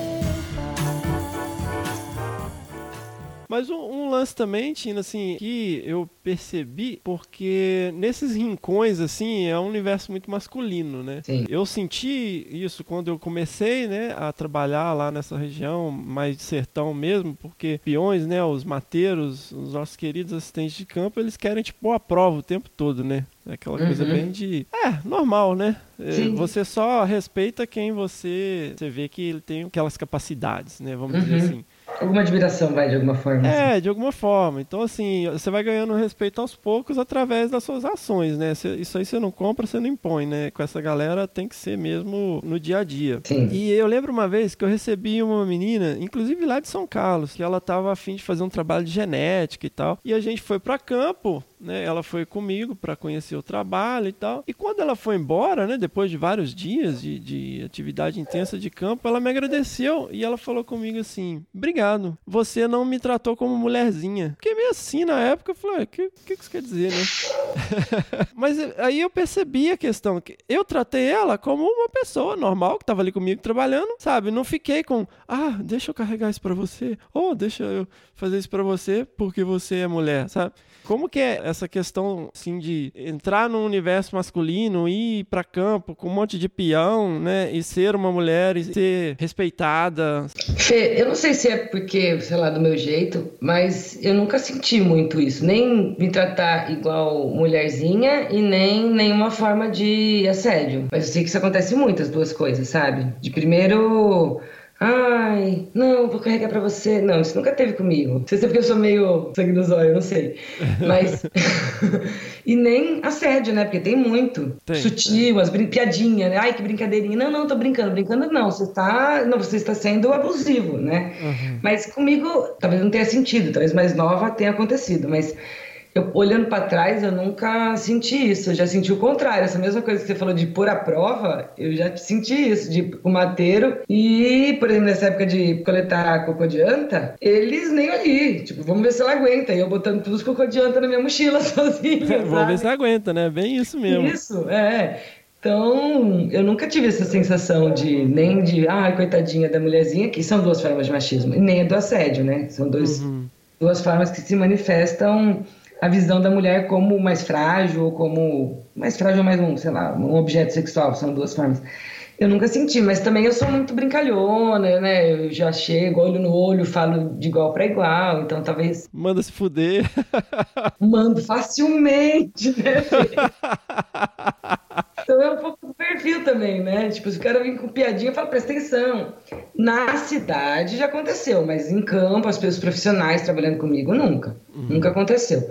Mas um, um lance também, Tina, assim, que eu percebi, porque nesses rincões, assim, é um universo muito masculino, né? Sim. Eu senti isso quando eu comecei, né, a trabalhar lá nessa região, mais de sertão mesmo, porque peões, né, os mateiros, os nossos queridos assistentes de campo, eles querem te pôr à prova o tempo todo, né? É aquela coisa Uhum. bem de. É, normal, né? É, Sim. Você só respeita quem você. Você vê que ele tem aquelas capacidades, né? Vamos dizer Uhum. assim. Alguma admiração, vai, de alguma forma. assim. É, de alguma forma. Então, assim, você vai ganhando respeito aos poucos através das suas ações, né? Isso aí você não compra, você não impõe, né? Com essa galera tem que ser mesmo no dia a dia. Sim. E eu lembro uma vez que eu recebi uma menina, inclusive lá de São Carlos, que ela tava afim de fazer um trabalho de genética e tal. E a gente foi pra campo, né? Ela foi comigo pra conhecer o trabalho e tal. E quando ela foi embora, né? Depois de vários dias de, de atividade intensa de campo, ela me agradeceu e ela falou comigo assim: Obrigado, você não me tratou como mulherzinha. Fiquei meio assim na época, eu falei: O que, que, isso quer dizer, né? [LAUGHS] Mas eh, aí eu percebi a questão que eu tratei ela como uma pessoa normal que tava ali comigo trabalhando, sabe? Não fiquei com, ah, deixa eu carregar isso pra você, ou deixa eu fazer isso pra você porque você é mulher, sabe? Como que é essa questão, assim, de entrar no universo masculino, ir pra campo com um monte de peão, né? E ser uma mulher e ser respeitada. Fê, eu não sei se é porque, sei lá, do meu jeito, mas eu nunca senti muito isso. Nem me tratar igual mulherzinha e nem nenhuma forma de assédio. Mas eu sei que isso acontece muito, as duas coisas, sabe? De primeiro Ai, não, vou carregar pra você. Não, isso nunca teve comigo. Não sei se é porque eu sou meio sangue no zóio, eu não sei. [LAUGHS] Mas. [LAUGHS] e nem assédio, né? Porque tem muito. Tem, Sutil, as brin... piadinha, né? Ai, que brincadeirinha. Não, não, tô brincando. Brincando não. Você tá. Não, você está sendo abusivo, né? Mas comigo, talvez não tenha sentido, talvez mais nova tenha acontecido, mas. Eu, olhando para trás, eu nunca senti isso. Eu já senti o contrário. Essa mesma coisa que você falou de pôr à prova, eu já senti isso, de pro mateiro. E, por exemplo, nessa época de coletar cocô de anta, eles nem ali. Tipo, vamos ver se ela aguenta. E eu botando todos os cocô de anta na minha mochila [LAUGHS] sozinha. Vamos ver se aguenta, né? Bem isso mesmo. Isso, é. Então, eu nunca tive essa sensação de nem de, ai, coitadinha da mulherzinha, que são duas formas de machismo, e nem a do assédio, né? São dois, Uhum. duas formas que se manifestam a visão da mulher como mais frágil, ou como mais frágil, mais um, sei lá, um objeto sexual, são duas formas. Eu nunca senti, mas também eu sou muito brincalhona, né? Eu já chego, olho no olho, falo de igual para igual, então talvez Manda se fuder. mando facilmente, né? [LAUGHS] Então é um pouco do perfil também, né? Tipo, se o cara vem com piadinha, eu falo, presta atenção. Na cidade já aconteceu, mas em campo, as pessoas profissionais trabalhando comigo, nunca. Nunca aconteceu.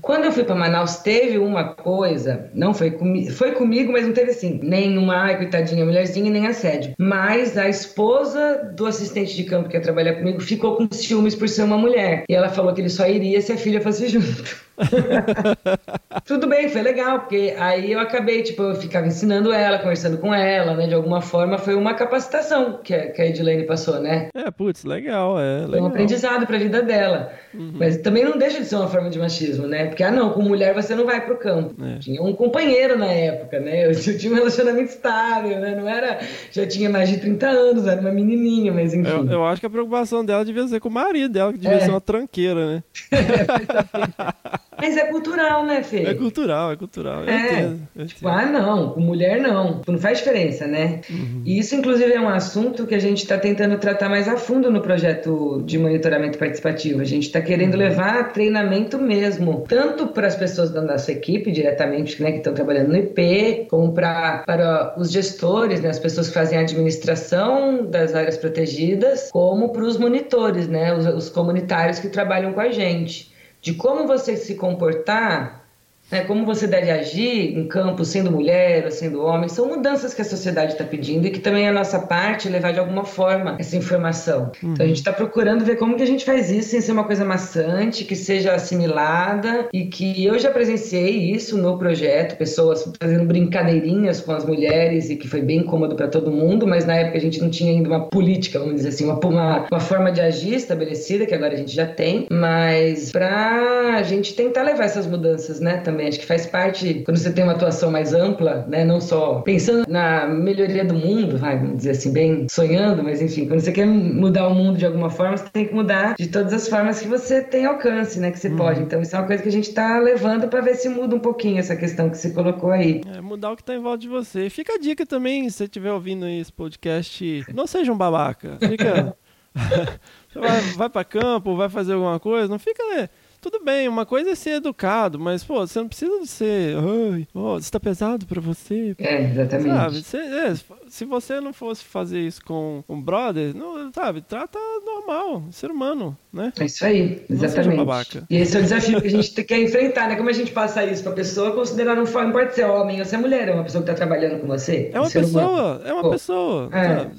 Quando eu fui para Manaus, teve uma coisa, não foi comigo, foi comigo, mas não teve assim, nem uma, ai, coitadinha, mulherzinha, nem assédio. Mas a esposa do assistente de campo que ia trabalhar comigo ficou com ciúmes por ser uma mulher. E ela falou que ele só iria se a filha fosse [LAUGHS] junto. [LAUGHS] Tudo bem, foi legal, porque aí eu acabei, tipo, eu ficava ensinando ela, conversando com ela, né? De alguma forma foi uma capacitação que a, que a Edilene passou, né? É, putz, legal, é. Foi um Legal. aprendizado pra vida dela. Mas também não deixa de ser uma forma de machismo, né? Porque, ah, não, com mulher você não vai pro campo. É. Tinha um companheiro na época, né? Eu [LAUGHS] tinha um relacionamento estável, né? Não era. Já tinha mais de 30 anos, era uma menininha, mas enfim. Eu, eu acho que a preocupação dela devia ser com o marido dela, que devia É. ser uma tranqueira, né? [LAUGHS] Mas é cultural, né, Fê? É cultural, é cultural. Eu É, entendo. eu Tipo, entendo. ah, não, com mulher não. Não faz diferença, né? E isso, inclusive, é um assunto que a gente está tentando tratar mais a fundo no projeto de monitoramento participativo. A gente está querendo levar treinamento mesmo, tanto para as pessoas da nossa equipe, diretamente, né, que estão trabalhando no IP, como pra, para os gestores, né, as pessoas que fazem a administração das áreas protegidas, como para os monitores, né, os, os comunitários que trabalham com a gente. De como você se comportar né, como você deve agir em campo, sendo mulher ou sendo homem, são mudanças que a sociedade está pedindo e que também é a nossa parte levar de alguma forma essa informação. Então a gente está procurando ver como que a gente faz isso sem ser uma coisa maçante, que seja assimilada e que eu já presenciei isso no projeto, pessoas fazendo brincadeirinhas com as mulheres e que foi bem cômodo para todo mundo, mas na época a gente não tinha ainda uma política, vamos dizer assim, uma, uma, uma forma de agir estabelecida, que agora a gente já tem, mas para a gente tentar levar essas mudanças, né, também. Acho que faz parte, quando você tem uma atuação mais ampla, né, não só pensando na melhoria do mundo, vai, vamos dizer assim, bem sonhando, mas enfim, quando você quer mudar o mundo de alguma forma, você tem que mudar de todas as formas que você tem alcance, né, que você pode. Então isso é uma coisa que a gente está levando para ver se muda um pouquinho essa questão que você colocou aí. É, mudar o que tá em volta de você. Fica a dica também, se você estiver ouvindo esse podcast, não seja um babaca. Fica. [LAUGHS] [LAUGHS] Vai, vai pra campo, vai fazer alguma coisa, não fica. né? Tudo bem, uma coisa é ser educado, mas, pô, você não precisa de ser. Ai, ó, isso tá pesado pra você. É, exatamente. Sabe, você- é, se você não fosse fazer isso com um brother, não, sabe, trata normal, ser humano, né? É isso aí, exatamente. E esse é o desafio que a gente quer enfrentar, né? Como a gente passa isso pra pessoa, considerar não não pode ser homem ou ser mulher, é uma pessoa que tá trabalhando com você. É uma um ser humano. pessoa, é uma Pô, pessoa. é. sabe?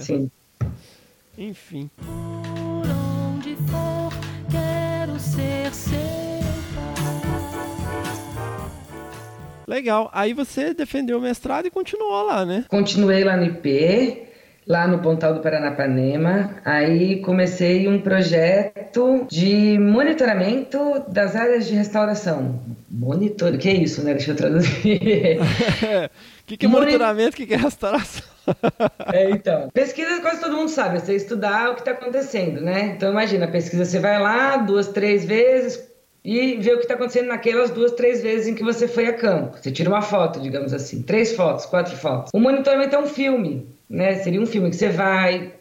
Sim. Enfim. Legal. Aí você defendeu o mestrado e continuou lá, né? Continuei lá no IP, lá no Pontal do Paranapanema. Aí comecei um projeto de monitoramento das áreas de restauração. Monitor, que é isso, né? Deixa eu traduzir. [LAUGHS] [LAUGHS] O que, que é Moni- monitoramento, o que, que é restauração? É, então. Pesquisa quase todo mundo sabe, é você estudar o que está acontecendo, né? Então imagina, a pesquisa você vai lá duas, três vezes e vê o que está acontecendo naquelas duas, três vezes em que você foi a campo. Você tira uma foto, digamos assim, três fotos, quatro fotos. O monitoramento é um filme, né? Seria um filme que você vai,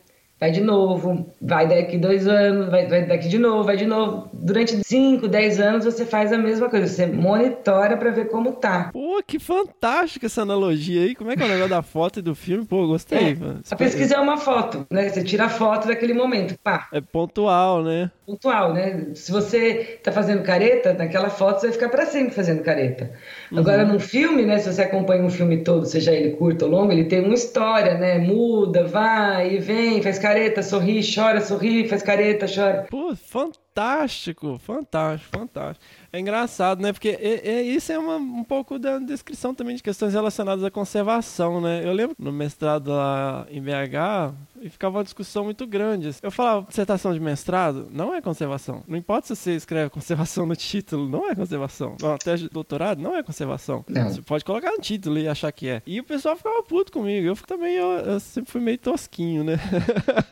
vai de novo, vai daqui dois anos, vai, vai daqui de novo, vai de novo. Durante 5, 10 anos você faz a mesma coisa, você monitora para ver como tá. Pô, que fantástica essa analogia aí. Como é que é o negócio da foto e do filme? Pô, gostei, É, mano. A pesquisa é uma foto, né? Você tira a foto daquele momento, pá, É pontual, né? pontual, né? Se você tá fazendo careta, naquela foto você vai ficar para sempre fazendo careta. Agora num filme, né, se você acompanha um filme todo, seja ele curto ou longo, ele tem uma história, né? Muda, vai e vem, faz careta, sorri, chora, sorri, faz careta, chora. Pô, fantástico, fantástico, fantástico. É engraçado, né? Porque é, é- isso é uma- um pouco da descrição também de questões relacionadas à conservação, né? Eu lembro no mestrado lá em BH, e ficava uma discussão muito grande. assim. Eu falava, dissertação de mestrado não é conservação. Não importa se você escreve [LAUGHS] conservação no título, não é conservação. Uma tese de doutorado não é conservação. Não. Você pode colocar no título e achar que é. E o pessoal ficava puto comigo. Eu também, eu, eu sempre fui meio tosquinho, né?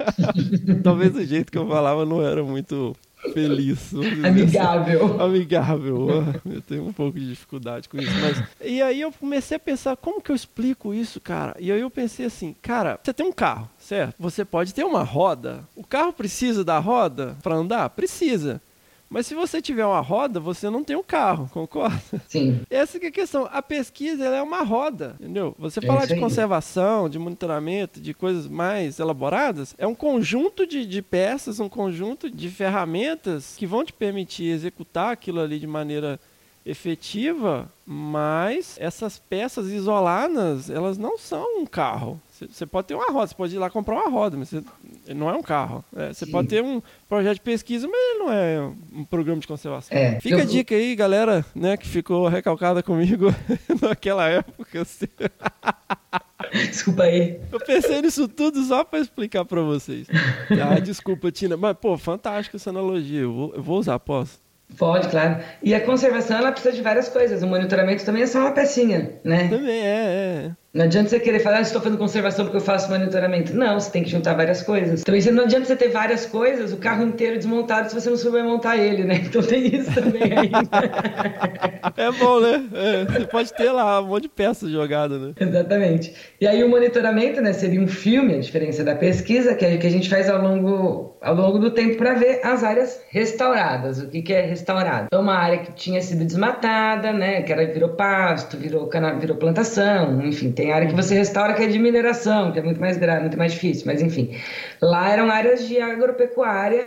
[LAUGHS] Talvez o jeito que eu falava não era muito feliz. Amigável. Amigável. Eu tenho um pouco de dificuldade com isso. Mas... E aí eu comecei a pensar, como que eu explico isso, cara? E aí eu pensei assim, cara, você tem um carro, certo? Você pode ter uma roda. O carro precisa da roda para andar? Precisa. Mas se você tiver uma roda, você não tem um carro, concorda? Sim. [LAUGHS] Essa que é a questão. A pesquisa ela é uma roda, entendeu? Você É falar de conservação, de monitoramento, de coisas mais elaboradas, é um conjunto de, de peças, um conjunto de ferramentas que vão te permitir executar aquilo ali de maneira efetiva, mas essas peças isoladas, elas não são um carro. Você- pode ter uma roda, você pode ir lá comprar uma roda, mas ele não é um carro. É, você Sim. pode ter um projeto de pesquisa, mas ele não é um programa de conservação. É, Fica a eu- dica aí, galera, né, que ficou recalcada comigo [LAUGHS] naquela época. assim. [LAUGHS] Desculpa aí. Eu pensei nisso tudo só pra explicar pra vocês. [LAUGHS] Ah, desculpa, Tina. Mas, pô, fantástica essa analogia. Eu vou, eu vou usar, posso? Pode, claro. E a conservação, ela precisa de várias coisas. O monitoramento também é só uma pecinha, né? Também é, é. Não adianta você querer falar, ah, estou fazendo conservação porque eu faço monitoramento. Não, você tem que juntar várias coisas. Também você- não adianta você ter várias coisas, o carro inteiro desmontado, se você não souber montar ele, né? Então tem isso também aí. [LAUGHS] É bom, né? É, você pode ter lá um monte de peças jogadas, né? Exatamente. E aí o monitoramento, né, seria um filme, a diferença da pesquisa, que, é, que a gente faz ao longo, ao longo do tempo para ver as áreas restauradas. O que, que é restaurado? Então, uma área que tinha sido desmatada, né, que era, virou pasto, virou, cana, virou plantação, enfim, tem área que você restaura que é de mineração, que é muito mais grave, muito mais difícil, mas enfim. Lá eram áreas de agropecuária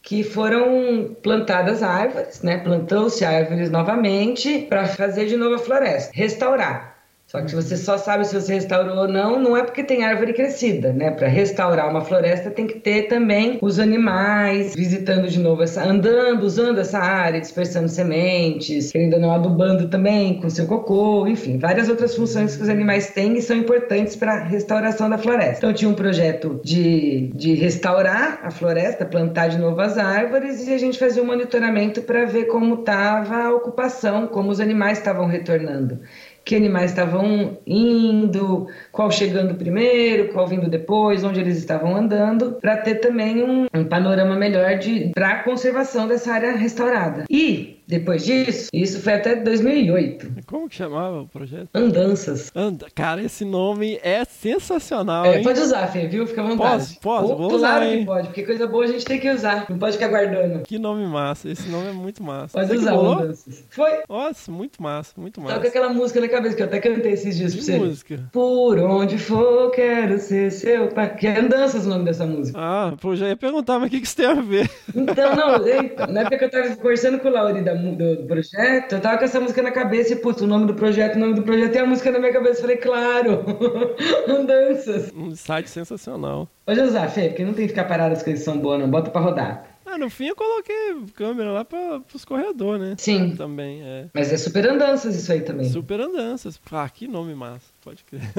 que foram plantadas árvores, né? Plantou-se árvores novamente para fazer de novo a floresta, restaurar. Só que você só sabe se você restaurou ou não, não é porque tem árvore crescida, né? Para restaurar uma floresta tem que ter também os animais visitando de novo essa, andando, usando essa área, dispersando sementes, querendo não adubando também com seu cocô, enfim, várias outras funções que os animais têm e são importantes para a restauração da floresta. Então tinha um projeto de, de restaurar a floresta, plantar de novo as árvores e a gente fazia um monitoramento para ver como estava a ocupação, como os animais estavam retornando que animais estavam indo, qual chegando primeiro, qual vindo depois, onde eles estavam andando, para ter também um, um panorama melhor para a conservação dessa área restaurada. E depois disso, isso foi até 2008. Como que chamava o projeto? Andanças. Anda. Cara, esse nome é sensacional, É, pode usar, Fê, viu? Fica à vontade. Posso? Posso? Oh, Vou claro usar, que pode, porque coisa boa a gente tem que usar. Não pode ficar guardando. Que nome massa. Esse nome é muito massa. Pode Você usar? Andanças. Foi. Nossa, muito massa, muito massa. aquela música na cabeça que eu até cantei esses dias pra Que você. música? Por onde for, quero ser seu pai. Que é Andanças o nome dessa música. Ah, pô, já ia perguntar, mas o que, que isso tem a ver? Então, não, na época que eu tava conversando com o Lauri da, do, do projeto, eu tava com essa música na cabeça e, putz, o nome do projeto, o nome do projeto e a música na minha cabeça. Eu falei, claro, [LAUGHS] Andanças. Um site sensacional. Pode usar, Fê, porque não tem que ficar parado as coisas que são boas, não. Bota pra rodar. Ah, no fim eu coloquei câmera lá pra, pros corredores, né? Sim. Também, é. Mas é super andanças isso aí também. Super andanças. Ah, que nome massa. Pode crer. [LAUGHS]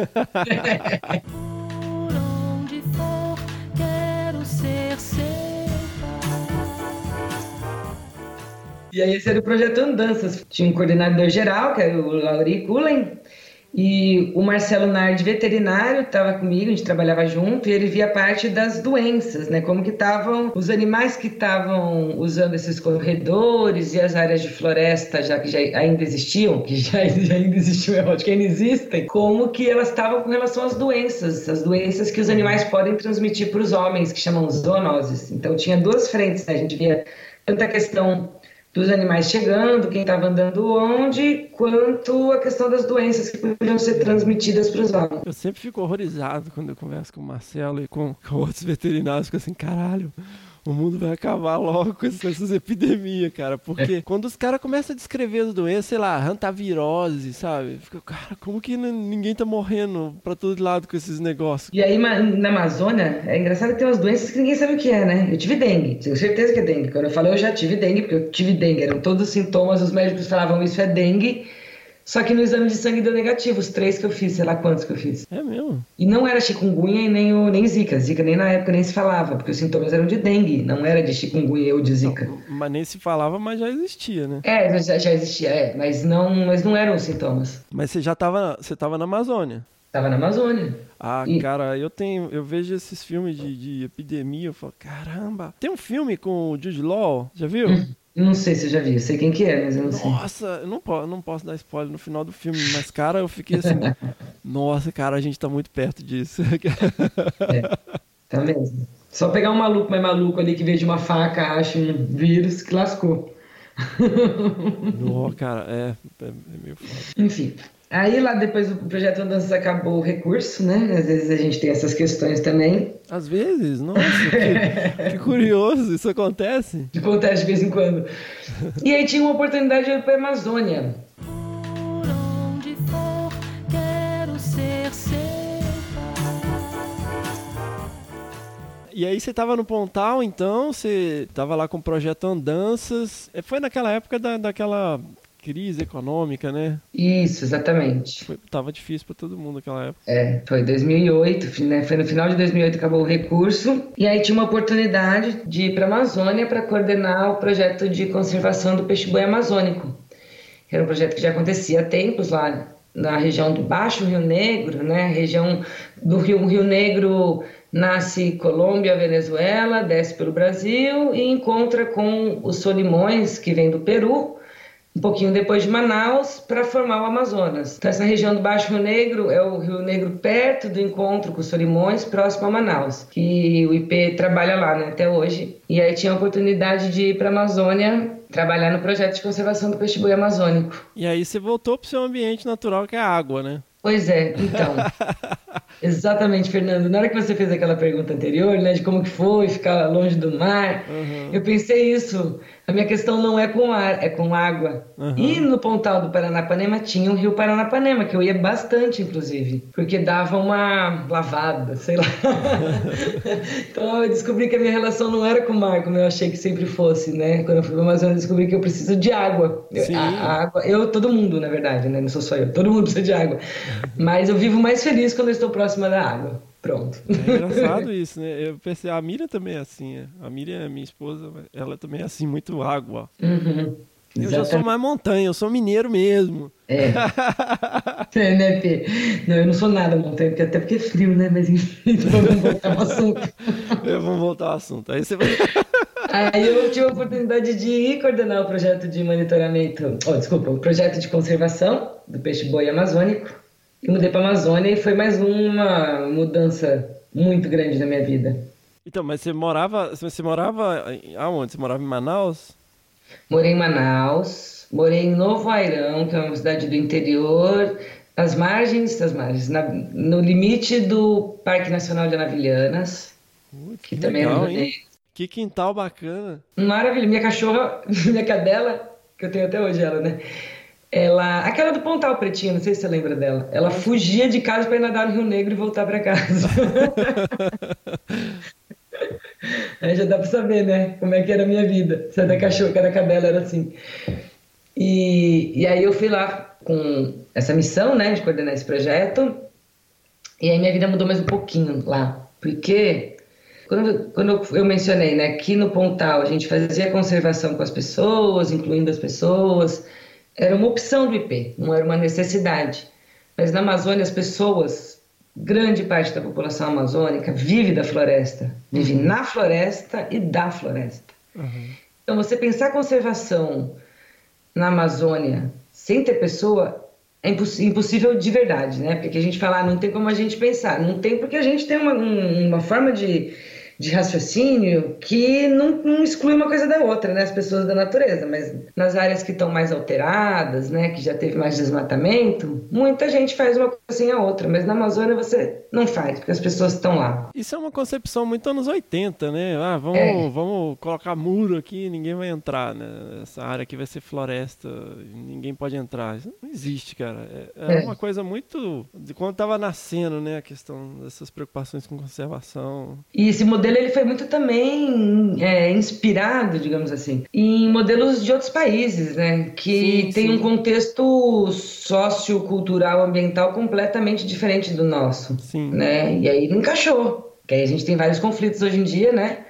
Por onde for, quero ser seu E aí esse era o projeto Andanças. Tinha um coordenador geral, que era o Lauri Cullen, E o Marcelo Nardi, veterinário, estava comigo, a gente trabalhava junto, e ele via parte das doenças, né? Como que estavam os animais que estavam usando esses corredores e as áreas de floresta, já que já ainda existiam, [LAUGHS] que já, já ainda existiam, eu acho que ainda existem, como que elas estavam com relação às doenças, as doenças que os animais podem transmitir para os homens, que chamam zoonoses. Então tinha duas frentes, né? A gente via tanta questão dos animais chegando, quem estava andando onde, quanto a questão das doenças que podiam ser transmitidas para os homens. Eu sempre fico horrorizado quando eu converso com o Marcelo e com, com outros veterinários, fico assim, caralho, o mundo vai acabar logo com essas, epidemias, cara. Porque quando os caras começam a descrever as doenças, sei lá, hantavirose, sabe? Fica, cara, como que ninguém tá morrendo pra todo lado com esses negócios? E aí na Amazônia, é engraçado que tem umas doenças que ninguém sabe o que é, né? Eu tive dengue, tenho certeza que é dengue. Quando eu falo eu já tive dengue, porque eu tive dengue, eram todos os sintomas, os médicos falavam isso é dengue. Só que no exame de sangue deu negativo, os três que eu fiz, sei lá quantos que eu fiz. É mesmo? E não era chikungunya e nem, o, nem zika. Zika nem na época nem se falava, porque os sintomas eram de dengue, não era de chikungunya ou de zika. Mas nem se falava, mas já existia, né? É, já, já existia, é, mas não, mas não eram os sintomas. Mas você já tava, você tava na Amazônia. Tava na Amazônia. Ah, E- cara, eu tenho, eu vejo esses filmes de, de epidemia, eu falo, caramba. Tem um filme com o Jude Law, já viu? Não sei se eu já vi, eu sei quem que é, mas eu não sei. Nossa, eu não, po não posso dar spoiler no final do filme, mas, cara, eu fiquei assim, [LAUGHS] nossa, cara, a gente tá muito perto disso. Tá mesmo. Só pegar um maluco mais maluco ali que veio de uma faca, acha um vírus, que lascou. [LAUGHS] Não, cara, é, é, é meio foda. Enfim. Aí lá depois do projeto Andanças acabou o recurso, né? Às vezes a gente tem essas questões também. Às vezes, nossa, que, [LAUGHS] que curioso, isso acontece? Acontece de vez em quando. E aí tinha uma oportunidade de ir pra Amazônia. Por onde for, quero ser seu. E aí você tava no Pontal, então, você tava lá com o projeto Andanças. É, Foi naquela época da, daquela crise econômica, né? Isso, exatamente. Foi, tava difícil pra todo mundo naquela época. É, foi 2008, fi- né? Foi no final de 2008 que acabou o recurso. E aí tinha uma oportunidade de ir para a Amazônia para coordenar o projeto de conservação do peixe-boi amazônico. Era um projeto que já acontecia há tempos lá na região do Baixo Rio Negro, né? Região do Rio, Rio Negro nasce Colômbia, Venezuela, desce pelo Brasil e encontra com os Solimões, que vem do Peru, um pouquinho depois de Manaus, para formar o Amazonas. Então, essa região do Baixo Rio Negro é o Rio Negro perto do encontro com os Solimões, próximo a Manaus, que o IP trabalha lá né, até hoje. E aí tinha a oportunidade de ir para a Amazônia trabalhar no projeto de conservação do peixe-boi amazônico. E aí você voltou pro seu ambiente natural, que é a água, né? Pois é, então. [LAUGHS] Exatamente, Fernando. Na hora que você fez aquela pergunta anterior, né, de como que foi ficar longe do mar, eu pensei isso. A minha questão não é com ar, é com água. E no Pontal do Paranapanema tinha o Rio Paranapanema, que eu ia bastante, inclusive, porque dava uma lavada, sei lá. [LAUGHS] então eu descobri que a minha relação não era com o mar, como eu achei que sempre fosse, né? Quando eu fui para Amazônia, eu descobri que eu preciso de água. Sim. A, a água, eu, todo mundo, na verdade, né? Não sou só eu, todo mundo precisa de água. [LAUGHS] Mas eu vivo mais feliz quando eu estou próxima da água. Pronto. É engraçado [LAUGHS] isso, né? Eu pensei, a Miriam também é assim. é. A Miriam, minha esposa, ela também é assim, muito água. Uhum. Eu já sou Exatamente. mais montanha, eu sou mineiro mesmo. É. [LAUGHS] É, né, Fê? Não, eu não sou nada montanha, porque até porque é frio, né? Mas enfim, [LAUGHS] então vamos voltar ao assunto. Eu- Vamos voltar ao assunto. Aí você vai. Aí eu tive a oportunidade de ir coordenar o projeto de monitoramento, oh, desculpa, o projeto de conservação do peixe-boi amazônico. E mudei para Amazônia e foi mais uma mudança muito grande na minha vida. Então, mas você morava. Você morava. Aonde? Você morava em Manaus? Morei em Manaus, morei em Novo Airão, que é uma cidade do interior, às margens das margens, na- no limite do Parque Nacional de Anavilhanas, Putz, que também é legal, hein? Que quintal bacana. Maravilha, minha cachorra, [LAUGHS] minha cadela, que eu tenho até hoje ela, né? Ela, aquela do Pontal Pretinho, não sei se você lembra dela. Ela fugia de casa para ir nadar no Rio Negro e voltar para casa. [LAUGHS] Aí já dá para saber, né? Como é que era a minha vida. Se da cachorra, cada cadela era assim. E, e aí eu fui lá com essa missão, né, de coordenar esse projeto. E aí minha vida mudou mais um pouquinho lá, porque quando, quando eu- eu mencionei, né, que no Pontal a gente fazia conservação com as pessoas, incluindo as pessoas, era uma opção do IP, não era uma necessidade. Mas na Amazônia, as pessoas, grande parte da população amazônica, vive da floresta. Vive na floresta e da floresta. Então, você pensar conservação na Amazônia sem ter pessoa é imposs- impossível de verdade, né? Porque a gente fala, ah, não tem como a gente pensar. Não tem porque a gente tem uma, um- uma forma de, de raciocínio que não, não exclui uma coisa da outra, né? As pessoas da natureza. Mas nas áreas que estão mais alteradas, né? Que já teve mais desmatamento, muita gente faz uma coisa assim a outra. Mas na Amazônia você não faz, porque as pessoas estão lá. Isso é uma concepção muito anos 80, né? Ah, vamos, É. vamos colocar muro aqui, ninguém vai entrar, né? Essa área aqui vai ser floresta, ninguém pode entrar. Isso não existe, cara. É, é É. uma coisa muito. de quando tava nascendo, né? A questão dessas preocupações com conservação. E esse modelo ele foi muito também é, inspirado, digamos assim, em modelos de outros países, né? Que Sim, tem sim. um contexto sociocultural, ambiental completamente diferente do nosso, Sim. né? E aí não encaixou. Que aí a gente tem vários conflitos hoje em dia, né?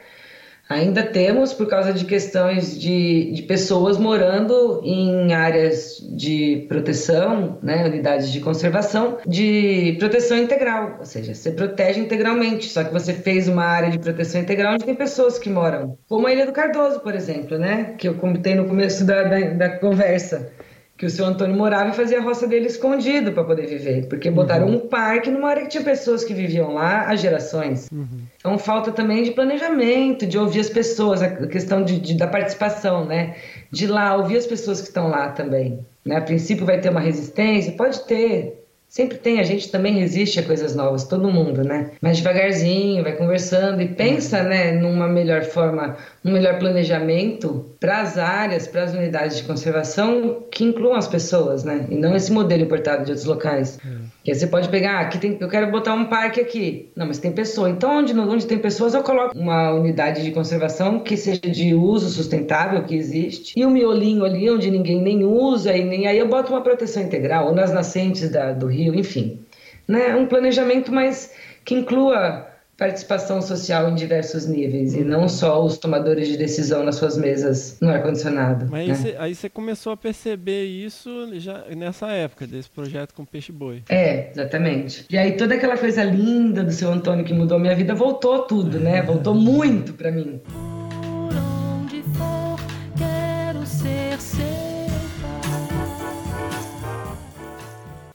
Ainda temos por causa de questões de, de pessoas morando em áreas de proteção, né, unidades de conservação, de proteção integral, ou seja, você protege integralmente, só que você fez uma área de proteção integral onde tem pessoas que moram, como a Ilha do Cardoso, por exemplo, né, que eu comentei no começo da, da, da conversa, que o seu Antônio morava e fazia a roça dele escondido para poder viver, porque botaram um parque numa área que tinha pessoas que viviam lá há gerações. Então falta também de planejamento, de ouvir as pessoas, a questão de, de- da participação, né? De lá ouvir as pessoas que estão lá também. Né? A princípio vai ter uma resistência, pode ter. Sempre tem, a gente também resiste a coisas novas, todo mundo, né? Mas devagarzinho, vai conversando e pensa, né, numa melhor forma, um melhor planejamento para as áreas, para as unidades de conservação que incluam as pessoas, né? E não esse modelo importado de outros locais. Que aí você pode pegar, ah, aqui tem, eu quero botar um parque aqui. Não, mas tem pessoa. Então, onde, onde tem pessoas, eu coloco uma unidade de conservação que seja de uso sustentável, que existe. E o miolinho ali, onde ninguém nem usa, e nem aí eu boto uma proteção integral, ou nas nascentes da- do rio, enfim. Né? Um planejamento mais que inclua participação social em diversos níveis, e não só os tomadores de decisão nas suas mesas no ar-condicionado. Mas aí né? você aí você começou a perceber isso já nessa época, desse projeto com Peixe Boi. É, exatamente. E aí toda aquela coisa linda do seu Antônio que mudou minha vida voltou tudo, né? Voltou muito pra mim.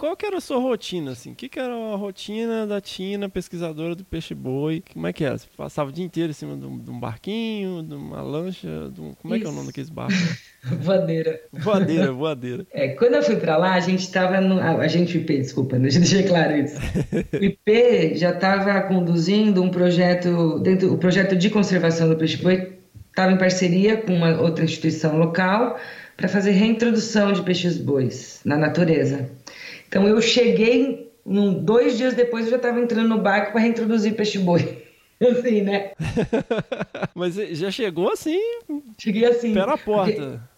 Qual que era a sua rotina, assim? O que, que era a rotina da Tina, pesquisadora do Peixe Boi? Como é que era? Você passava o dia inteiro em cima de um, de um barquinho, de uma lancha, de um... como é que é o Isso. nome daqueles barcos? [LAUGHS] Voadeira. Voadeira, voadeira. É, quando eu fui pra lá, a gente tava no. A, gente, o IP, desculpa, [LAUGHS] deixa eu deixar claro isso. O IP já estava conduzindo um projeto, dentro, o projeto de conservação do peixe-boi estava em parceria com uma outra instituição local para fazer reintrodução de peixes-bois na natureza. Então eu cheguei, num, dois dias depois eu já estava entrando no barco para reintroduzir peixe-boi. [LAUGHS] Assim, né? [LAUGHS] Mas já chegou assim, Cheguei assim. pé na porque- porta.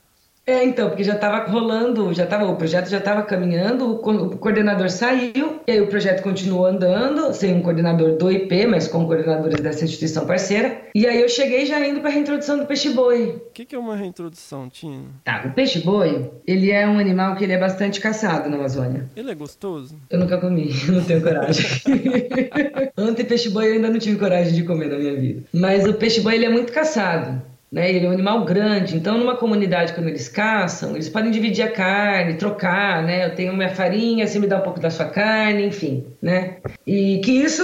É, então, porque já estava rolando, já tava, o projeto já estava caminhando, o, co- o coordenador saiu, e aí o projeto continuou andando, sem um coordenador do IP, mas com coordenadores dessa instituição parceira. E aí eu cheguei já indo para a reintrodução do peixe-boi. O que, que é uma reintrodução, Tina? Tá, o peixe-boi, ele é um animal que ele é bastante caçado na Amazônia. Ele é gostoso? Eu nunca comi, [LAUGHS] não tenho coragem. [LAUGHS] Ontem peixe-boi eu ainda não tive coragem de comer na minha vida. Mas o peixe-boi ele é muito caçado. Né? Ele é um animal grande, então numa comunidade quando eles caçam, eles podem dividir a carne, trocar, né? Eu tenho minha farinha, você me dá um pouco da sua carne, enfim, né? E que isso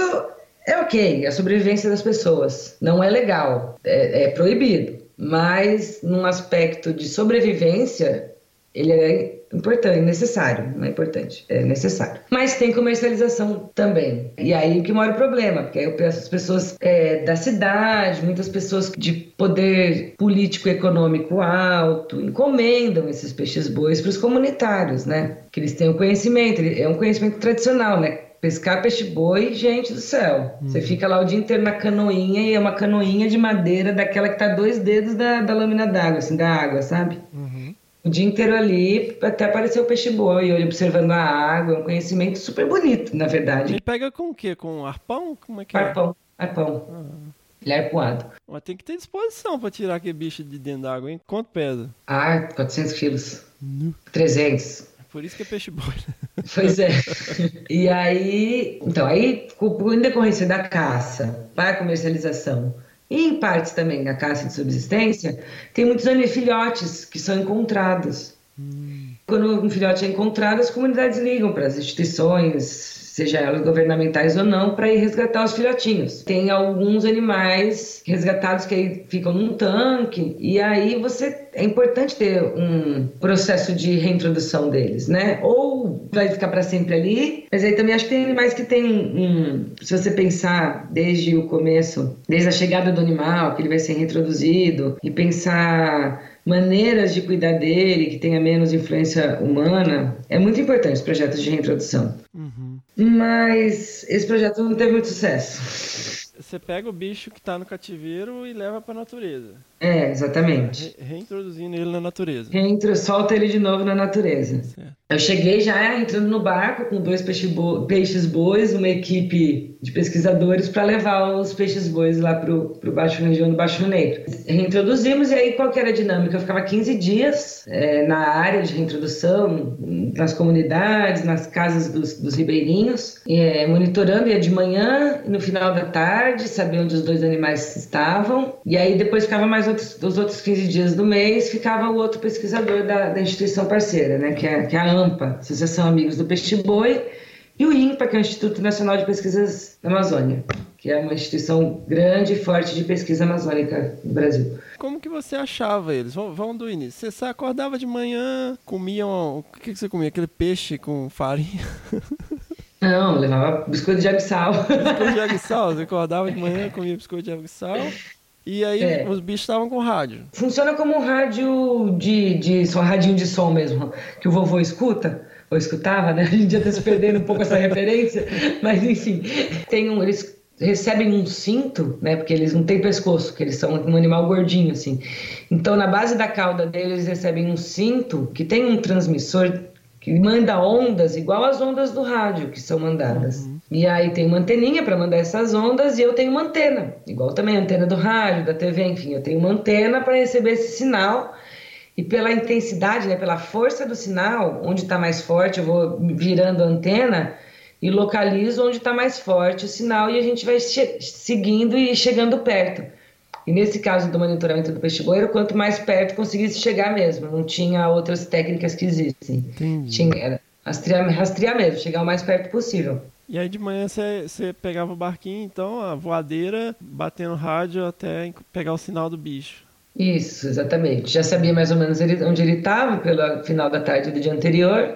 é ok, é a sobrevivência das pessoas. Não é legal, é, é proibido. Mas num aspecto de sobrevivência, ele é importante, necessário, não é importante, é necessário. Mas tem comercialização também. E aí que mora o problema, porque aí eu penso as pessoas é, da cidade, muitas pessoas de poder político e econômico alto, encomendam esses peixes bois para os comunitários, né? Que eles tenham conhecimento, ele- é um conhecimento tradicional, né? Pescar peixe boi, gente do céu. Você fica lá o dia inteiro na canoinha e é uma canoinha de madeira daquela que tá dois dedos da, da lâmina d'água, assim, da água, sabe? O dia inteiro ali até aparecer o peixe boi, ele observando a água, é um conhecimento super bonito, na verdade. Ele pega com o quê? Com arpão? Como é que é? Arpão, arpão. Ele é arpoado. Mas tem que ter disposição pra tirar aquele bicho de dentro d'água, hein? Quanto pesa? Ah, 400 quilos. 300. Por isso que é peixe boi. [LAUGHS] Pois é. [LAUGHS] E aí, então, aí, com- em decorrência da caça para a comercialização e em partes também da caça de subsistência, tem muitos filhotes que são encontrados. Quando um filhote é encontrado, as comunidades ligam para as instituições, seja elas governamentais ou não, para ir resgatar os filhotinhos. Tem alguns animais resgatados que aí ficam num tanque, e aí você é importante ter um processo de reintrodução deles, né? Ou vai ficar para sempre ali, mas aí também acho que tem animais que tem um, se você pensar desde o começo, desde a chegada do animal, que ele vai ser reintroduzido, e pensar maneiras de cuidar dele que tenha menos influência humana, é muito importante os projetos de reintrodução. Mas esse projeto não teve muito sucesso. Você pega o bicho que tá no cativeiro e leva pra natureza. É, exatamente. Re- reintroduzindo ele na natureza. Reintro, solta ele de novo na natureza. Certo. Eu cheguei já entrando no barco com dois peixes bois, uma equipe de pesquisadores para levar os peixes bois lá pro, pro baixo região do Baixo Negro. Reintroduzimos e aí qual que era a dinâmica? Eu ficava 15 dias é, na área de reintrodução, nas comunidades, nas casas dos, dos ribeirinhos, é, monitorando, ia de manhã e no final da tarde, saber onde os dois animais estavam. E aí depois ficava mais outros, os outros 15 dias do mês, ficava o outro pesquisador da, da instituição parceira, né, que é, que é a AMPA, Associação Amigos do Peixe Boi, e o INPA, que é o Instituto Nacional de Pesquisas da Amazônia, que é uma instituição grande e forte de pesquisa amazônica no Brasil. Como que você achava eles? Vamos, do início. Você acordava de manhã, comia um... O que, que você comia? Aquele peixe com farinha? [LAUGHS] Não, levava biscoito de água e sal. biscoito de água e sal. Você acordava de manhã, [LAUGHS] comia biscoito de água e sal. E aí É. os bichos estavam com rádio. Funciona como um rádio de, de som, radinho de som mesmo, que o vovô escuta, ou escutava, né? [LAUGHS] A gente já tá se perdendo um pouco essa referência, mas enfim, tem um, eles recebem um cinto, né? Porque eles não têm pescoço, que eles são um animal gordinho, assim. Então, na base da cauda deles, eles recebem um cinto que tem um transmissor que manda ondas igual as ondas do rádio que são mandadas. E aí tem uma anteninha para mandar essas ondas e eu tenho uma antena, igual também a antena do rádio, da TV, enfim, eu tenho uma antena para receber esse sinal. E pela intensidade, né, pela força do sinal, onde está mais forte, eu vou virando a antena e localizo onde está mais forte o sinal e a gente vai seguindo e chegando perto. E nesse caso do monitoramento do peixe boeiro, quanto mais perto conseguisse chegar mesmo, não tinha outras técnicas que existem. Entendi. Tinha, era rastrear, rastrear mesmo, chegar o mais perto possível. E aí de manhã você, pegava o barquinho, então, a voadeira, batendo rádio até pegar o sinal do bicho. Isso, exatamente. Já sabia mais ou menos ele- onde ele estava pelo final da tarde do dia anterior.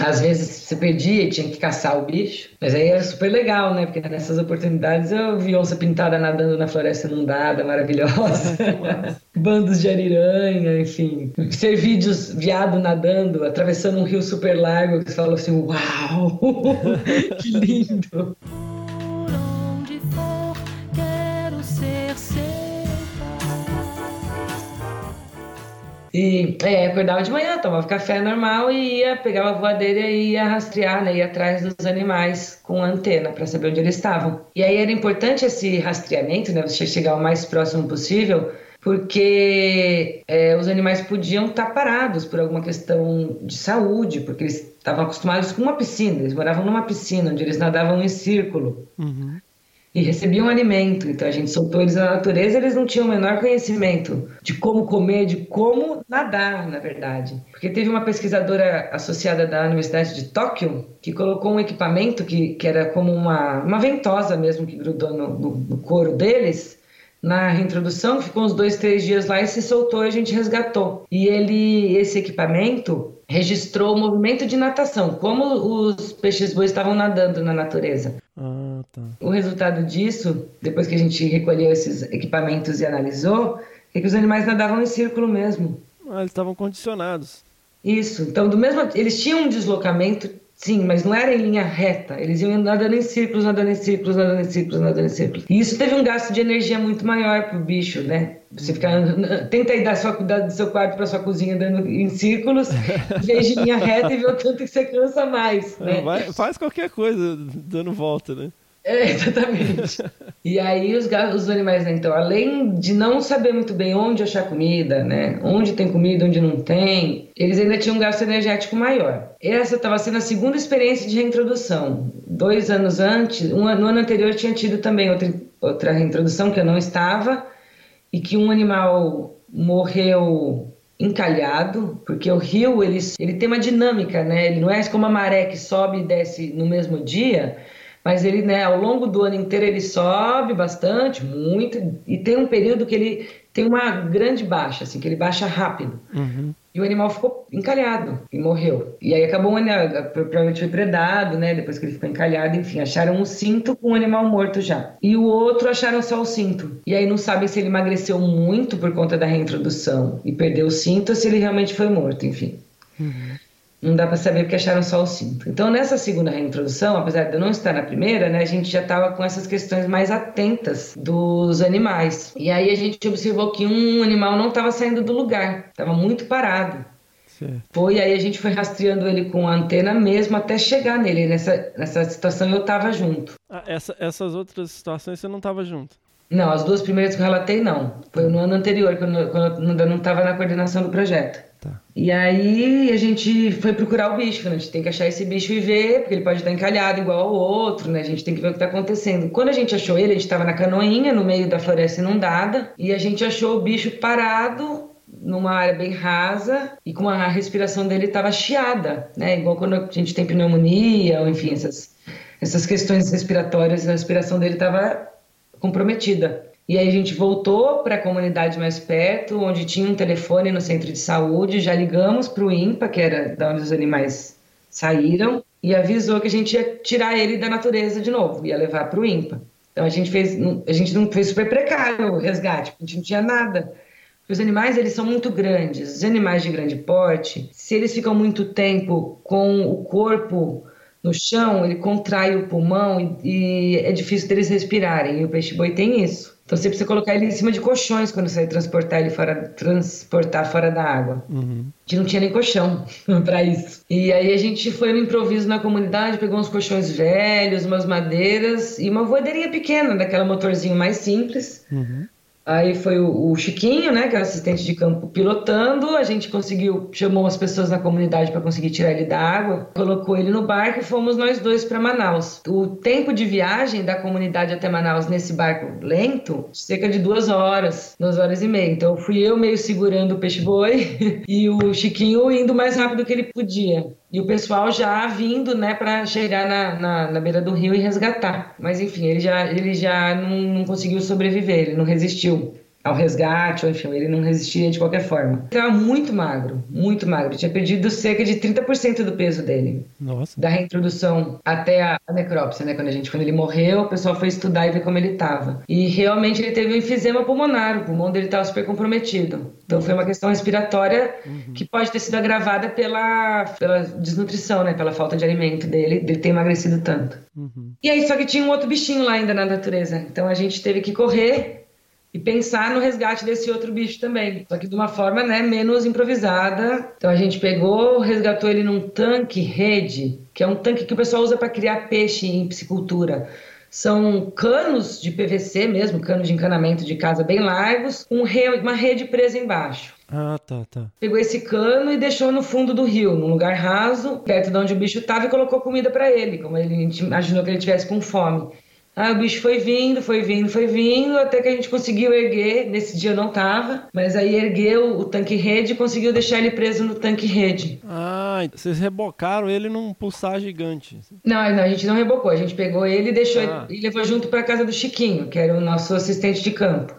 Às vezes você perdia e tinha que caçar o bicho. Mas aí era super legal, né? Porque nessas oportunidades eu vi onça pintada nadando na floresta inundada, maravilhosa. [LAUGHS] [LAUGHS] Bandos de ariranha, enfim. Ser vídeos viado nadando, atravessando um rio super largo, que você falou assim, uau! [LAUGHS] que lindo! E é, acordava de manhã, tomava café normal e ia, pegava a voadeira e ia rastrear, né? Ia atrás dos animais com antena para saber onde eles estavam. E aí era importante esse rastreamento, né? Você chegar o mais próximo possível, porque é, os animais podiam estar parados por alguma questão de saúde, porque eles estavam acostumados com uma piscina, eles moravam numa piscina onde eles nadavam em círculo e recebiam alimento. Então a gente soltou eles na natureza, eles não tinham o menor conhecimento de como comer, de como nadar, na verdade. Porque teve uma pesquisadora associada da Universidade de Tóquio que colocou um equipamento que, que era como uma, uma ventosa mesmo que grudou no, no, no couro deles. Na reintrodução, ficou uns dois, três dias lá e se soltou e a gente resgatou. E ele, esse equipamento registrou o movimento de natação, como os peixes bois estavam nadando na natureza. Ah, tá. O resultado disso, depois que a gente recolheu esses equipamentos e analisou, é que os animais nadavam em círculo mesmo. Ah, eles estavam condicionados. Isso. Então, do mesmo, eles tinham um deslocamento, sim, mas não era em linha reta. Eles iam nadando em círculos, nadando em círculos, nadando em círculos, nadando em círculos. E isso teve um gasto de energia muito maior pro bicho, né? Você ficar [LAUGHS] tenta ir da sua, da- do seu quarto para sua cozinha andando em círculos, [LAUGHS] em vez de linha reta e ver o tanto que você cansa mais, É, né? vai- faz qualquer coisa dando volta, né? É, [LAUGHS] exatamente. e aí os, os animais, né, então, além de não saber muito bem onde achar comida, né, onde tem comida, onde não tem, eles ainda tinham um gasto energético maior. Essa estava sendo a segunda experiência de reintrodução. Dois anos antes, um, no ano anterior tinha tido também outra, outra reintrodução que eu não estava, e que um animal morreu encalhado, porque o rio ele, ele tem uma dinâmica, né? Ele não é como a maré que sobe e desce no mesmo dia, mas ele, né, ao longo do ano inteiro ele sobe bastante, muito, e tem um período que ele tem uma grande baixa, assim, que ele baixa rápido. E o animal ficou encalhado e morreu. E aí acabou, né, provavelmente foi predado, né, depois que ele ficou encalhado, enfim, acharam um cinto com o animal morto já. E o outro acharam só o cinto. E aí não sabem se ele emagreceu muito por conta da reintrodução e perdeu o cinto ou se ele realmente foi morto, enfim. Não dá para saber porque acharam só o cinto. Então, nessa segunda reintrodução, apesar de eu não estar na primeira, né, a gente já estava com essas questões mais atentas dos animais. E aí a gente observou que um animal não estava saindo do lugar, estava muito parado. Foi, aí a gente foi rastreando ele com a antena mesmo até chegar nele. Nessa, nessa situação eu estava junto. Ah, essa- essas outras situações você não tava junto. Não, as duas primeiras que eu relatei, não. Foi no ano anterior, quando, quando eu ainda não estava na coordenação do projeto. Tá. E aí a gente foi procurar o bicho, né? a gente tem que achar esse bicho e ver, porque ele pode estar encalhado igual ao outro, né? A gente tem que ver o que está acontecendo. Quando a gente achou ele, a gente estava na canoinha, no meio da floresta inundada, e a gente achou o bicho parado numa área bem rasa e com a respiração dele estava chiada, né? Igual quando a gente tem pneumonia, ou enfim, essas, essas questões respiratórias, a respiração dele estava comprometida. E aí a gente voltou para a comunidade mais perto, onde tinha um telefone no centro de saúde, já ligamos para o INPA, que era da onde os animais saíram, e avisou que a gente ia tirar ele da natureza de novo, ia levar para o INPA. Então a gente fez, a gente não fez super precário o resgate, a gente não tinha nada. Os animais eles são muito grandes. Os animais de grande porte, se eles ficam muito tempo com o corpo no chão, ele contrai o pulmão e, e é difícil deles respirarem. E o peixe-boi tem isso. Então você precisa colocar ele em cima de colchões quando você transportar ele fora, transportar fora da água. A gente não tinha nem colchão [LAUGHS] para isso. E aí a gente foi no improviso na comunidade, pegou uns colchões velhos, umas madeiras e uma voadeirinha pequena, daquela motorzinho mais simples. Aí foi o, o Chiquinho, né, que era assistente de campo, pilotando. A gente conseguiu, chamou as pessoas na comunidade para conseguir tirar ele da água, colocou ele no barco e fomos nós dois para Manaus. O tempo de viagem da comunidade até Manaus nesse barco lento, cerca de duas horas, duas horas e meia. Então fui eu meio segurando o peixe-boi [LAUGHS] e o Chiquinho indo o mais rápido que ele podia. E o pessoal já vindo, né, para chegar na, na, na beira do rio e resgatar. Mas enfim, ele já, ele já não, não conseguiu sobreviver, ele não resistiu ao resgate, ou enfim, ele não resistia de qualquer forma. Ele estava muito magro, muito magro. Tinha perdido cerca de 30% do peso dele. Nossa. Da reintrodução até a necrópsia, né? Quando, a gente, quando ele morreu, o pessoal foi estudar e ver como ele estava. E realmente ele teve um enfisema pulmonar, o pulmão dele estava super comprometido. Então foi uma questão respiratória que pode ter sido agravada pela, pela desnutrição, né? Pela falta de alimento dele, dele ter emagrecido tanto. E aí, só que tinha um outro bichinho lá ainda na natureza. Então a gente teve que correr e pensar no resgate desse outro bicho também. Só que de uma forma né, menos improvisada. Então a gente pegou, resgatou ele num tanque rede, que é um tanque que o pessoal usa para criar peixe em piscicultura. São canos de PVC mesmo, cano de encanamento de casa bem largos, com re- uma rede presa embaixo. Ah, tá, tá. Pegou esse cano e deixou no fundo do rio, num lugar raso, perto de onde o bicho estava, e colocou comida para ele, como ele imaginou que ele tivesse com fome. Ah, o bicho foi vindo, foi vindo, foi vindo, até que a gente conseguiu erguer. Nesse dia não tava, mas aí ergueu o tanque rede e conseguiu deixar ele preso no tanque rede. Ah, vocês rebocaram ele num pulsar gigante. Não, não, a gente não rebocou, a gente pegou ele e deixou Ah. e levou junto para casa do Chiquinho, que era o nosso assistente de campo.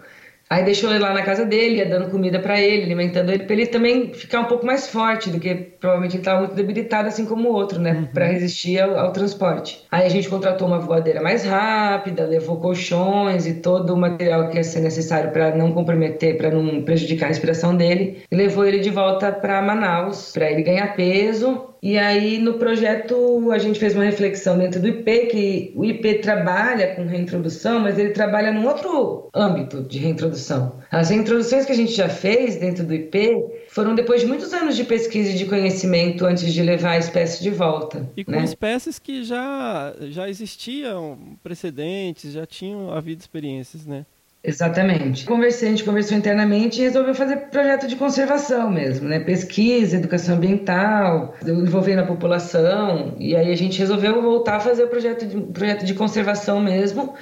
Aí deixou ele lá na casa dele, ia dando comida para ele, alimentando ele, para ele também ficar um pouco mais forte do que provavelmente ele estava muito debilitado, assim como o outro, né, para resistir ao, ao transporte. Aí a gente contratou uma voadeira mais rápida, levou colchões e todo o material que ia ser necessário para não comprometer, para não prejudicar a respiração dele, e levou ele de volta para Manaus, para ele ganhar peso E aí no projeto a gente fez uma reflexão dentro do IP, que o IP trabalha com reintrodução, mas ele trabalha num outro âmbito de reintrodução. As reintroduções que a gente já fez dentro do IP foram depois de muitos anos de pesquisa e de conhecimento antes de levar a espécie de volta. E com né? espécies que já, já existiam precedentes, já tinham havido experiências, né? Exatamente. Conversei, a gente conversou internamente e resolveu fazer projeto de conservação mesmo, né? Pesquisa, educação ambiental, envolvendo a população. E aí a gente resolveu voltar a fazer o projeto de, projeto de conservação mesmo.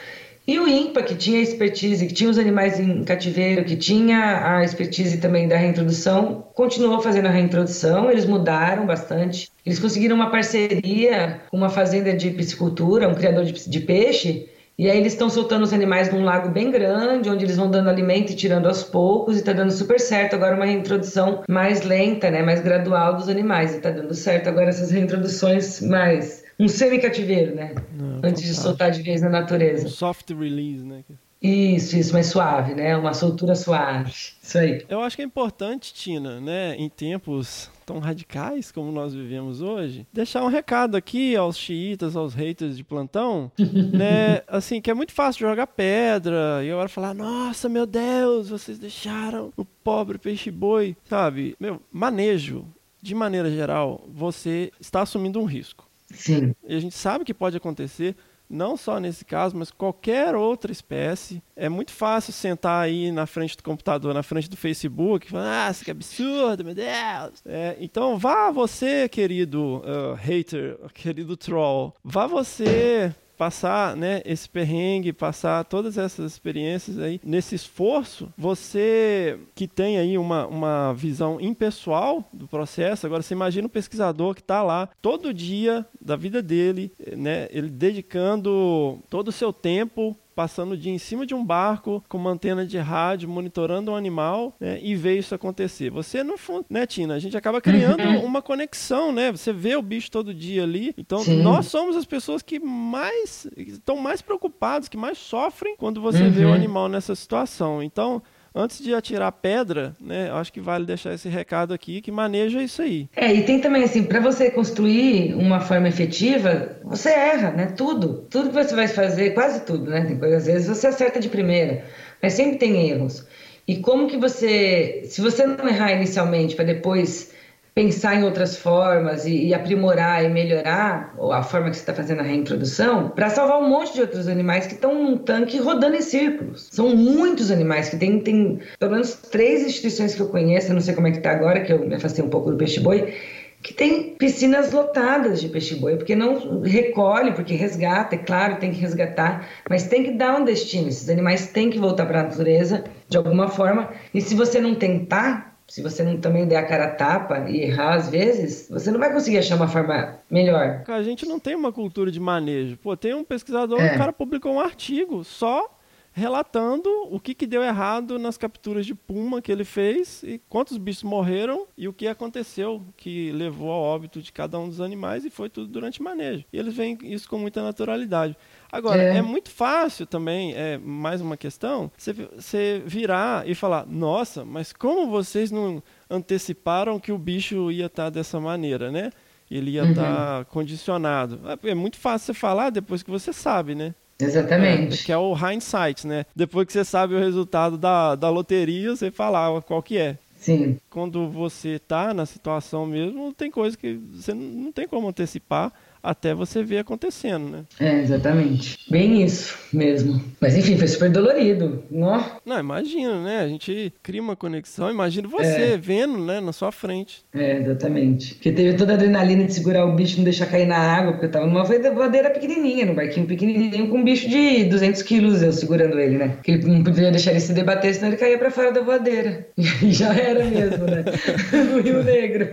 E o INPA, que tinha expertise, que tinha os animais em cativeiro, que tinha a expertise também da reintrodução, continuou fazendo a reintrodução. Eles mudaram bastante. Eles conseguiram uma parceria com uma fazenda de piscicultura, um criador de, de peixe, e aí eles estão soltando os animais num lago bem grande, onde eles vão dando alimento e tirando aos poucos, e tá dando super certo. Agora uma reintrodução mais lenta, né, mais gradual dos animais, e tá dando certo agora essas reintroduções mais um semi-cativeiro, né? Não, antes de soltar de vez na natureza. Um soft release, né? Isso, isso, mais suave, né? Uma soltura suave. Isso aí. Eu acho que é importante, Tina, né, em tempos tão radicais como nós vivemos hoje, deixar um recado aqui aos xiitas, aos haters de plantão, [LAUGHS] né, assim, que é muito fácil jogar pedra e agora falar, nossa, meu Deus, vocês deixaram o pobre peixe-boi, sabe? Meu, manejo, de maneira geral, você está assumindo um risco. Sim. E a gente sabe que pode acontecer, não só nesse caso, mas qualquer outra espécie. É muito fácil sentar aí na frente do computador, na frente do Facebook, falar, ah, isso que absurdo, meu Deus. É, então vá você, querido uh, hater, querido troll, vá você passar né, esse perrengue, passar todas essas experiências aí, nesse esforço, você que tem aí uma, uma visão impessoal do processo, agora você imagina um pesquisador que está lá todo dia da vida dele, né, ele dedicando todo o seu tempo passando o dia em cima de um barco com uma antena de rádio, monitorando um animal né, e vê isso acontecer. Você, no fundo, né, Tina? A gente acaba criando uma conexão, né? Você vê o bicho todo dia ali. Então, Sim. nós somos as pessoas que mais estão mais preocupados, que mais sofrem quando você vê o Uhum. animal nessa situação. Então, antes de atirar pedra, né, acho que vale deixar esse recado aqui, que maneja isso aí. É, e tem também assim, para você construir uma forma efetiva, você erra, né? Tudo. Tudo que você vai fazer, quase tudo, né? Tem coisas, às vezes você acerta de primeira, mas sempre tem erros. E como que você, se você não errar inicialmente para depois pensar em outras formas e, e aprimorar e melhorar a forma que você está fazendo a reintrodução, para salvar um monte de outros animais que estão num tanque rodando em círculos. São muitos animais que tem, tem pelo menos três instituições que eu conheço, eu não sei como é que está agora, que eu me afastei um pouco do peixe-boi, que tem piscinas lotadas de peixe-boi, porque não recolhe, porque resgata, é claro, tem que resgatar, mas tem que dar um destino. Esses animais têm que voltar para a natureza de alguma forma. E se você não tentar, se você não também der a cara a tapa e errar às vezes, você não vai conseguir achar uma forma melhor. A gente não tem uma cultura de manejo. Pô, tem um pesquisador, É. o cara publicou um artigo só relatando o que, que deu errado nas capturas de puma que ele fez e quantos bichos morreram e o que aconteceu que levou ao óbito de cada um dos animais e foi tudo durante manejo. E eles veem isso com muita naturalidade. Agora, é, É. muito fácil também, é mais uma questão, você, virar e falar, nossa, mas como vocês não anteciparam que o bicho ia estar dessa maneira, né? Ele ia estar condicionado. É, é muito fácil você falar depois que você sabe, né? É, Exatamente. que é o hindsight, né? Depois que você sabe o resultado da, da loteria, você fala ah, qual que é. Sim. Quando você tá na situação mesmo, tem coisa que você não tem como antecipar até você ver acontecendo, né? É, exatamente. Bem isso mesmo. Mas enfim, foi super dolorido. Nó. Não, imagina, né? A gente cria uma conexão, imagina você vendo, né, na sua frente. É, exatamente. Porque teve toda a adrenalina de segurar o bicho e não deixar cair na água, porque eu tava numa voadeira pequenininha, num barquinho pequenininho com um bicho de 200 quilos eu segurando ele, né? Que ele não podia deixar ele se debater, senão ele caía pra fora da voadeira. [LAUGHS] E já era mesmo, né? [LAUGHS] no Rio Negro.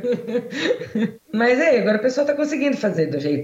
[LAUGHS] Mas aí, agora a pessoa tá conseguindo fazer do jeito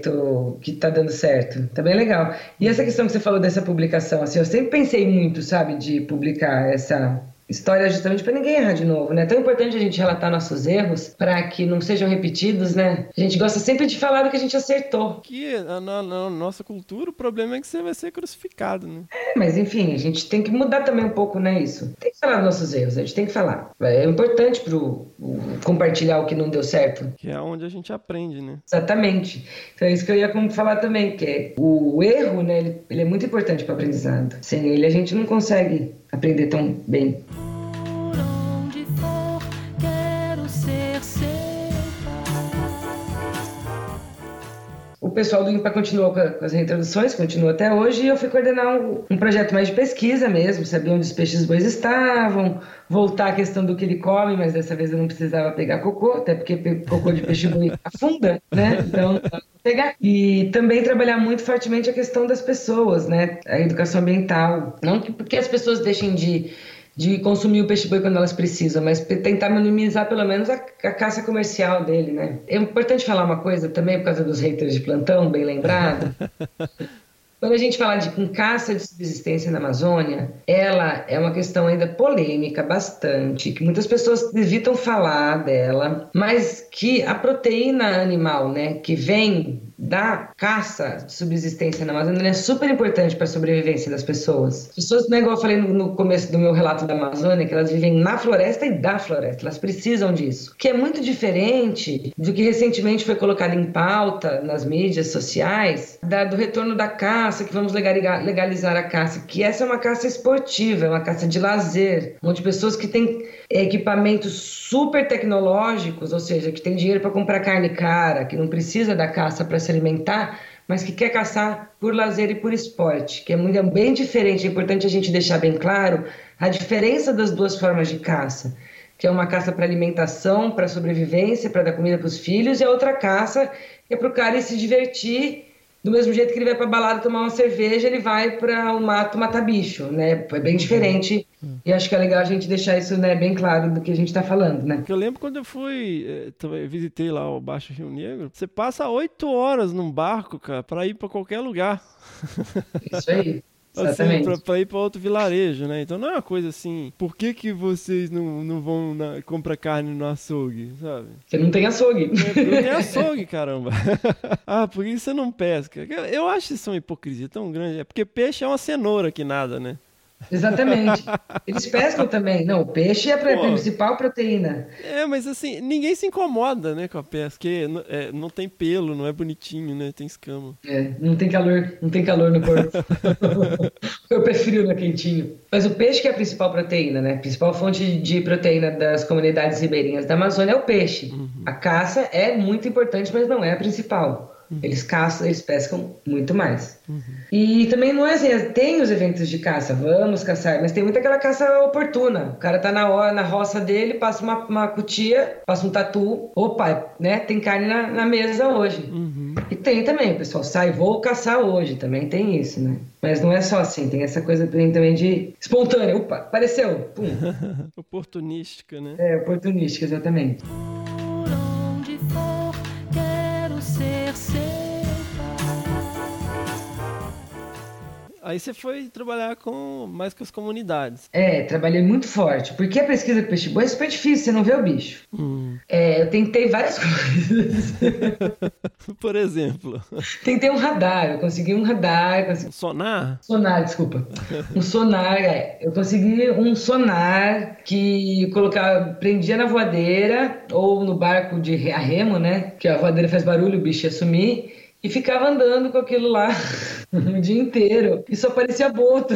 que tá dando certo. Tá bem legal. E essa questão que você falou dessa publicação, assim, eu sempre pensei muito, sabe, de publicar essa história justamente para ninguém errar de novo, né? É tão importante a gente relatar nossos erros para que não sejam repetidos, né? A gente gosta sempre de falar do que a gente acertou. Que na, na- na nossa cultura, o problema é que você vai ser crucificado, né? É, mas enfim, a gente tem que mudar também um pouco, né? Isso. Tem que falar dos nossos erros, a gente tem que falar. É importante pro o- compartilhar o que não deu certo. Que é onde a gente aprende, né? Exatamente. Então é isso que eu ia falar também, que é o erro, né? Ele, ele é muito importante para aprendizado. Sem ele a gente não consegue aprender tão bem. Pessoal do IMPA continuou com as reintroduções, continua até hoje, e eu fui coordenar um, um projeto mais de pesquisa mesmo, saber onde os peixes bois estavam, voltar à questão do que ele come, mas dessa vez eu não precisava pegar cocô, até porque cocô de peixe boi [LAUGHS] afunda, né? Então, pegar. E também trabalhar muito fortemente a questão das pessoas, né? A educação ambiental. Não que porque as pessoas deixem de de consumir o peixe boi quando elas precisam, mas tentar minimizar pelo menos a, a caça comercial dele, né? É importante falar uma coisa também por causa dos haters de plantão, bem lembrado. [LAUGHS] Quando a gente fala de caça de subsistência na Amazônia, ela é uma questão ainda polêmica bastante, que muitas pessoas evitam falar dela, mas que a proteína animal, né, que vem da caça de subsistência na Amazônia é super importante para a sobrevivência das pessoas. As pessoas, não é igual eu falei no, começo do meu relato da Amazônia, que elas vivem na floresta e da floresta, elas precisam disso. Que é muito diferente do que recentemente foi colocado em pauta nas mídias sociais, da- do retorno da caça, que vamos legaliza- legalizar a caça, que essa é uma caça esportiva, é uma caça de lazer, onde pessoas que têm equipamentos super tecnológicos, ou seja, que tem dinheiro para comprar carne cara, que não precisa da caça para se alimentar, mas que quer caçar por lazer e por esporte, que é muito é bem diferente. É importante a gente deixar bem claro a diferença das duas formas de caça, que é uma caça para alimentação, para sobrevivência, para dar comida para os filhos, e a outra caça é para o cara se divertir do mesmo jeito que ele vai para balada tomar uma cerveja, ele vai para o mato matar bicho, né? É bem diferente. E acho que é legal a gente deixar isso né, bem claro do que a gente está falando, né? Eu lembro quando eu fui, eh, também visitei lá o Baixo Rio Negro, você passa oito horas num barco, cara, pra ir pra qualquer lugar. Isso aí. [LAUGHS] Assim, pra, pra ir pra outro vilarejo, né? Então não é uma coisa assim, por que que vocês não, não vão na, comprar carne no açougue, sabe? Você não tem açougue. Não tem [LAUGHS] açougue, caramba. [LAUGHS] ah, por isso você não pesca. Eu acho isso uma hipocrisia tão grande. É porque peixe é uma cenoura que nada, né? Exatamente. Eles pescam também. Não, o peixe é a Pô. principal proteína. É, mas assim, ninguém se incomoda, né, com a pesca, porque n- é, não tem pelo, não é bonitinho, né, tem escama. É, não tem calor, não tem calor no corpo. [LAUGHS] Eu prefiro no quentinho. Mas o peixe que é a principal proteína, né? A principal fonte de proteína das comunidades ribeirinhas da Amazônia é o peixe. A caça é muito importante, mas não é a principal. Eles caçam, eles pescam muito mais. E também não é assim, é- tem os eventos de caça, vamos caçar, mas tem muita aquela caça oportuna. O cara tá na hora, na roça dele, passa uma, uma cutia, passa um tatu, opa, né? Tem carne na, na mesa hoje. E tem também, o pessoal sai, vou caçar hoje, também tem isso, né? Mas não é só assim, tem essa coisa também também de espontânea, opa, apareceu, pum. [LAUGHS] Oportunística, né? É, oportunística, exatamente. Aí você foi trabalhar com mais com as comunidades. É, trabalhei muito forte, porque a pesquisa com peixe boi é super difícil, você não vê o bicho. Hum. É, eu tentei várias [LAUGHS] coisas. [LAUGHS] Por exemplo, tentei um radar, eu consegui um radar, consegui... sonar? sonar, desculpa. Um sonar, é. Eu consegui um sonar que colocava, prendia na voadeira ou no barco de a remo, né? Que a voadeira faz barulho, o bicho ia sumir. E ficava andando com aquilo lá [LAUGHS] o dia inteiro. E só parecia boto.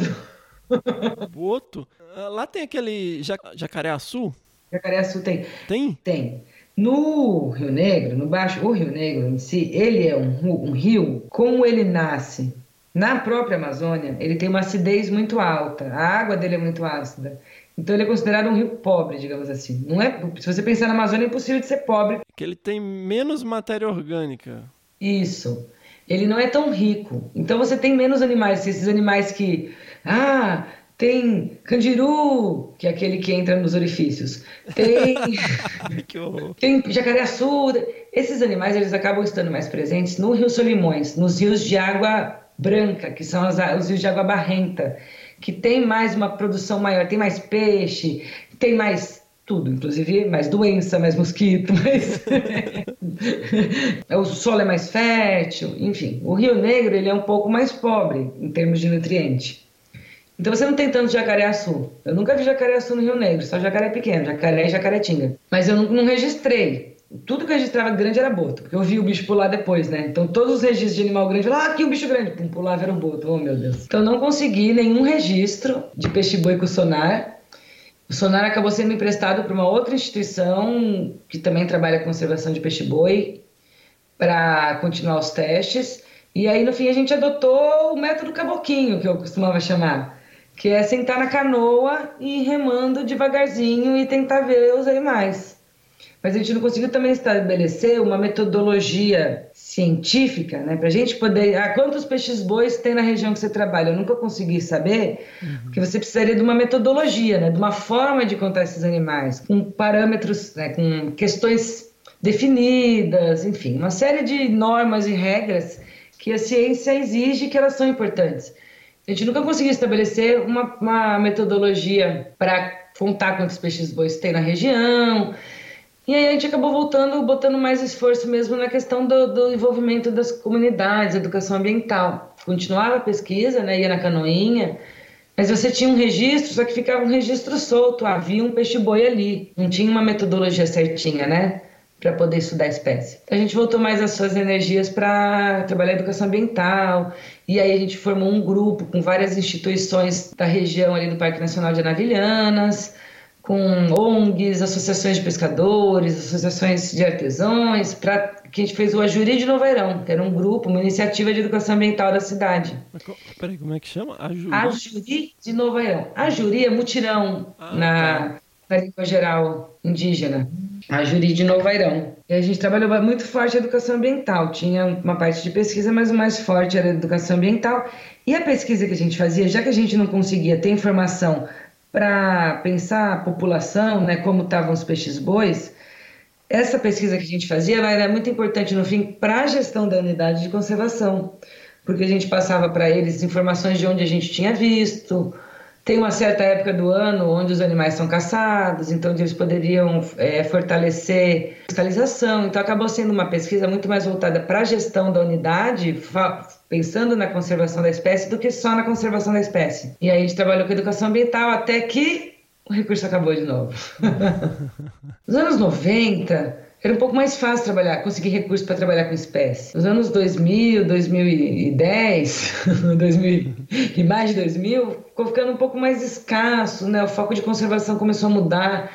Boto? Ah, Lá tem aquele ja jacaré-açu? Jacaré-açu tem. Tem? Tem. No Rio Negro, no Baixo, o Rio Negro em si, ele é um, um rio, como ele nasce na própria Amazônia, ele tem uma acidez muito alta, a água dele é muito ácida. Então ele é considerado um rio pobre, digamos assim. Não é, se você pensar na Amazônia, é impossível de ser pobre. Que ele tem menos matéria orgânica. Isso. Ele não é tão rico. Então você tem menos animais, esses animais que. Ah, tem candiru, que é aquele que entra nos orifícios. Tem. [LAUGHS] Tem jacaré-açu. Esses animais eles acabam estando mais presentes no Rio Solimões, nos rios de água branca, que são as- os rios de água barrenta, que tem mais uma produção maior, tem mais peixe, tem mais tudo, inclusive mais doença, mais mosquito, [LAUGHS] mais [LAUGHS] o solo é mais fértil, enfim. O Rio Negro ele é um pouco mais pobre em termos de nutriente. Então você não tem tanto jacaré-açu. Eu nunca vi jacaré-açu no Rio Negro, só jacaré pequeno, jacaré e jacaretinga. Mas eu não, não registrei. Tudo que eu registrava grande era boto, porque eu vi o bicho pular depois, né? Então todos os registros de animal grande, ah, aqui o bicho grande, pum, pulava era boto, oh meu Deus. Então não consegui nenhum registro de peixe-boi com sonar. O sonar acabou sendo emprestado para uma outra instituição que também trabalha com conservação de peixe-boi para continuar os testes. E aí, no fim, a gente adotou o método caboquinho, que eu costumava chamar que é sentar na canoa e ir remando devagarzinho e tentar ver os animais. Mas a gente não conseguiu também estabelecer uma metodologia científica, né, para a gente poder. Ah, quantos peixes bois tem na região que você trabalha? Eu nunca consegui saber, uhum. porque você precisaria de uma metodologia, né, de uma forma de contar esses animais, com parâmetros, né, com questões definidas, enfim, uma série de normas e regras que a ciência exige que elas são importantes. A gente nunca conseguiu estabelecer uma, uma metodologia para contar quantos peixes bois tem na região. E aí a gente acabou voltando, botando mais esforço mesmo na questão do, do envolvimento das comunidades, educação ambiental. Continuava a pesquisa, né, ia na canoinha, mas você tinha um registro, só que ficava um registro solto. Havia um peixe-boi ali, não tinha uma metodologia certinha, né? para poder estudar a espécie. A gente voltou mais as suas energias para trabalhar educação ambiental e aí a gente formou um grupo com várias instituições da região ali do Parque Nacional de Anavilhanas, com ONGs, associações de pescadores, associações de artesãos, para que a gente fez o Ajuri de Noveirão, que era um grupo, uma iniciativa de educação ambiental da cidade. Peraí, como é que chama? Ajuri, Ajuri de Noveirão. Ajuri é mutirão ah, na, tá. na língua geral indígena a Juri de Novairão. E a gente trabalhou muito forte a educação ambiental. Tinha uma parte de pesquisa, mas o mais forte era a educação ambiental. E a pesquisa que a gente fazia, já que a gente não conseguia ter informação para pensar a população, né, como estavam os peixes-bois, essa pesquisa que a gente fazia ela era muito importante no fim para a gestão da unidade de conservação, porque a gente passava para eles informações de onde a gente tinha visto, tem uma certa época do ano onde os animais são caçados, então eles poderiam é, fortalecer a fiscalização. Então acabou sendo uma pesquisa muito mais voltada para a gestão da unidade, pensando na conservação da espécie, do que só na conservação da espécie. E aí a gente trabalhou com educação ambiental até que o recurso acabou de novo. [LAUGHS] Nos anos 90, era um pouco mais fácil trabalhar, conseguir recursos para trabalhar com espécie. Nos anos 2000, 2010, 2000, e mais de 2000, ficou ficando um pouco mais escasso, né? O foco de conservação começou a mudar.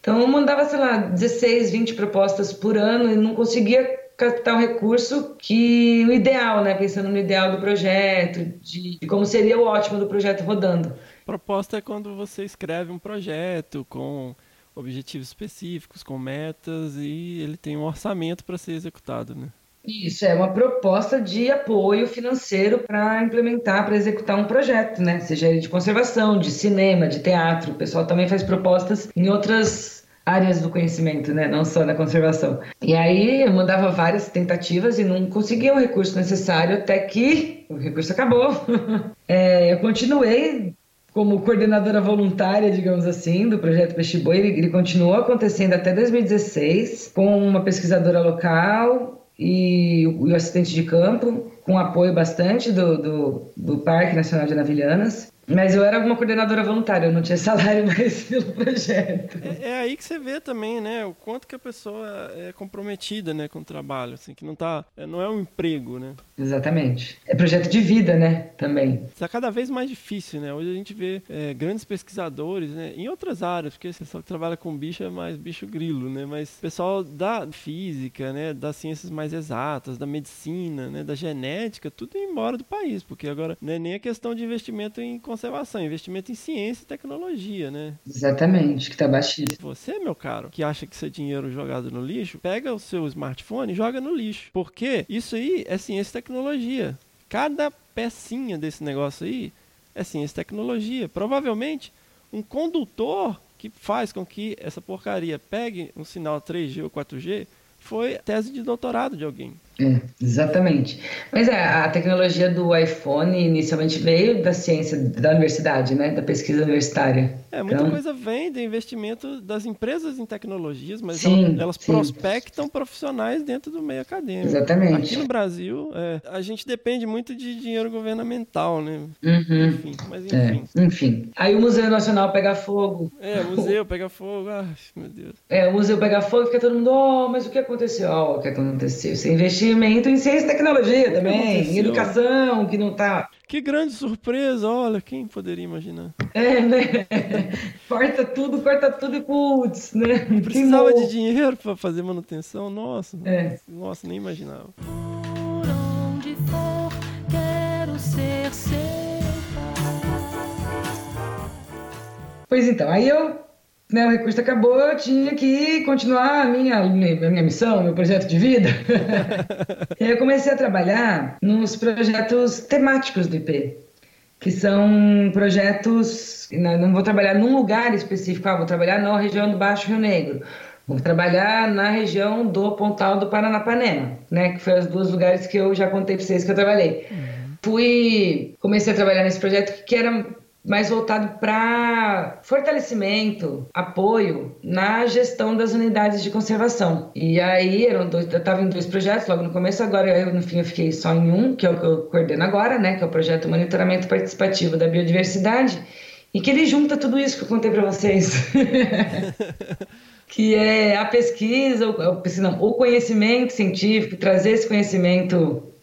Então eu mandava, sei lá, 16, 20 propostas por ano e não conseguia captar um recurso que o ideal, né? Pensando no ideal do projeto, de, de como seria o ótimo do projeto rodando. Proposta é quando você escreve um projeto com objetivos específicos, com metas e ele tem um orçamento para ser executado, né? Isso, é uma proposta de apoio financeiro para implementar, para executar um projeto, né? Seja ele de conservação, de cinema, de teatro. O pessoal também faz propostas em outras áreas do conhecimento, né? Não só na conservação. E aí eu mandava várias tentativas e não conseguia o recurso necessário até que o recurso acabou. [LAUGHS] é, eu continuei como coordenadora voluntária, digamos assim, do projeto Peixe Boi. Ele, ele continuou acontecendo até 2016 com uma pesquisadora local e o, assistente de campo, com apoio bastante do, do, do Parque Nacional de Navilhanas. Mas eu era uma coordenadora voluntária, eu não tinha salário [LAUGHS] mais pelo projeto. É, é, aí que você vê também, né, o quanto que a pessoa é comprometida, né, com o trabalho, assim, que não tá, é, não é um emprego, né? Exatamente. É projeto de vida, né, também. Está cada vez mais difícil, né? Hoje a gente vê é, grandes pesquisadores, né, em outras áreas, porque o pessoal que trabalha com bicho é mais bicho grilo, né, mas pessoal da física, né, das ciências mais exatas, da medicina, né, da genética, tudo embora do país, porque agora não é nem a questão de investimento em conservação, investimento em ciência e tecnologia, né? Exatamente, que tá baixíssimo. Você, meu caro, que acha que seu dinheiro jogado no lixo, pega o seu smartphone e joga no lixo. Porque isso aí é ciência e tecnologia. Cada pecinha desse negócio aí é ciência e tecnologia. Provavelmente, um condutor que faz com que essa porcaria pegue um sinal 3G ou 4G foi tese de doutorado de alguém. É, exatamente. Mas é, a tecnologia do iPhone inicialmente veio da ciência da universidade, né? Da pesquisa universitária. É, muita Então- coisa vem do investimento das empresas em tecnologias, mas Sim, elas, elas sim. prospectam profissionais dentro do meio acadêmico. Exatamente. Aqui no Brasil, é, a gente depende muito de dinheiro governamental, né? Uhum. Enfim, mas É, enfim. enfim. Aí o Museu Nacional pega fogo. É, museu pega fogo, ai, meu Deus. É, o museu pega fogo e fica todo mundo, oh, mas o que aconteceu? Ó, o que aconteceu? Esse investimento em ciência e tecnologia também, em educação, que não tá. Que grande surpresa, olha, quem poderia imaginar? É, né? [LAUGHS] corta tudo, corta tudo e putz, né? Precisava de dinheiro para fazer manutenção, nossa. É. Nossa, nem imaginava. Por onde for, quero ser seu Pois então, aí eu, né, o recurso acabou, eu tinha que continuar a minha, a minha missão, meu projeto de vida. [LAUGHS] e aí eu comecei a trabalhar nos projetos temáticos do IP, que são projetos, não não vou trabalhar num lugar específico, ah, vou trabalhar na região do Baixo Rio Negro, vou trabalhar na região do Pontal do Paranapanema, né, que foi os dois lugares que eu já contei para vocês que eu trabalhei. Fui, comecei a trabalhar nesse projeto que era mais voltado para fortalecimento, apoio na gestão das unidades de conservação. E aí eram dois, eu estava em dois projetos logo no começo, agora eu, no fim eu fiquei só em um, que é o que eu coordeno agora, né, que é o projeto Monitoramento Participativo da Biodiversidade, e que ele junta tudo isso que eu contei para vocês. [LAUGHS] que é a pesquisa, o, o- não, o conhecimento científico, trazer esse conhecimento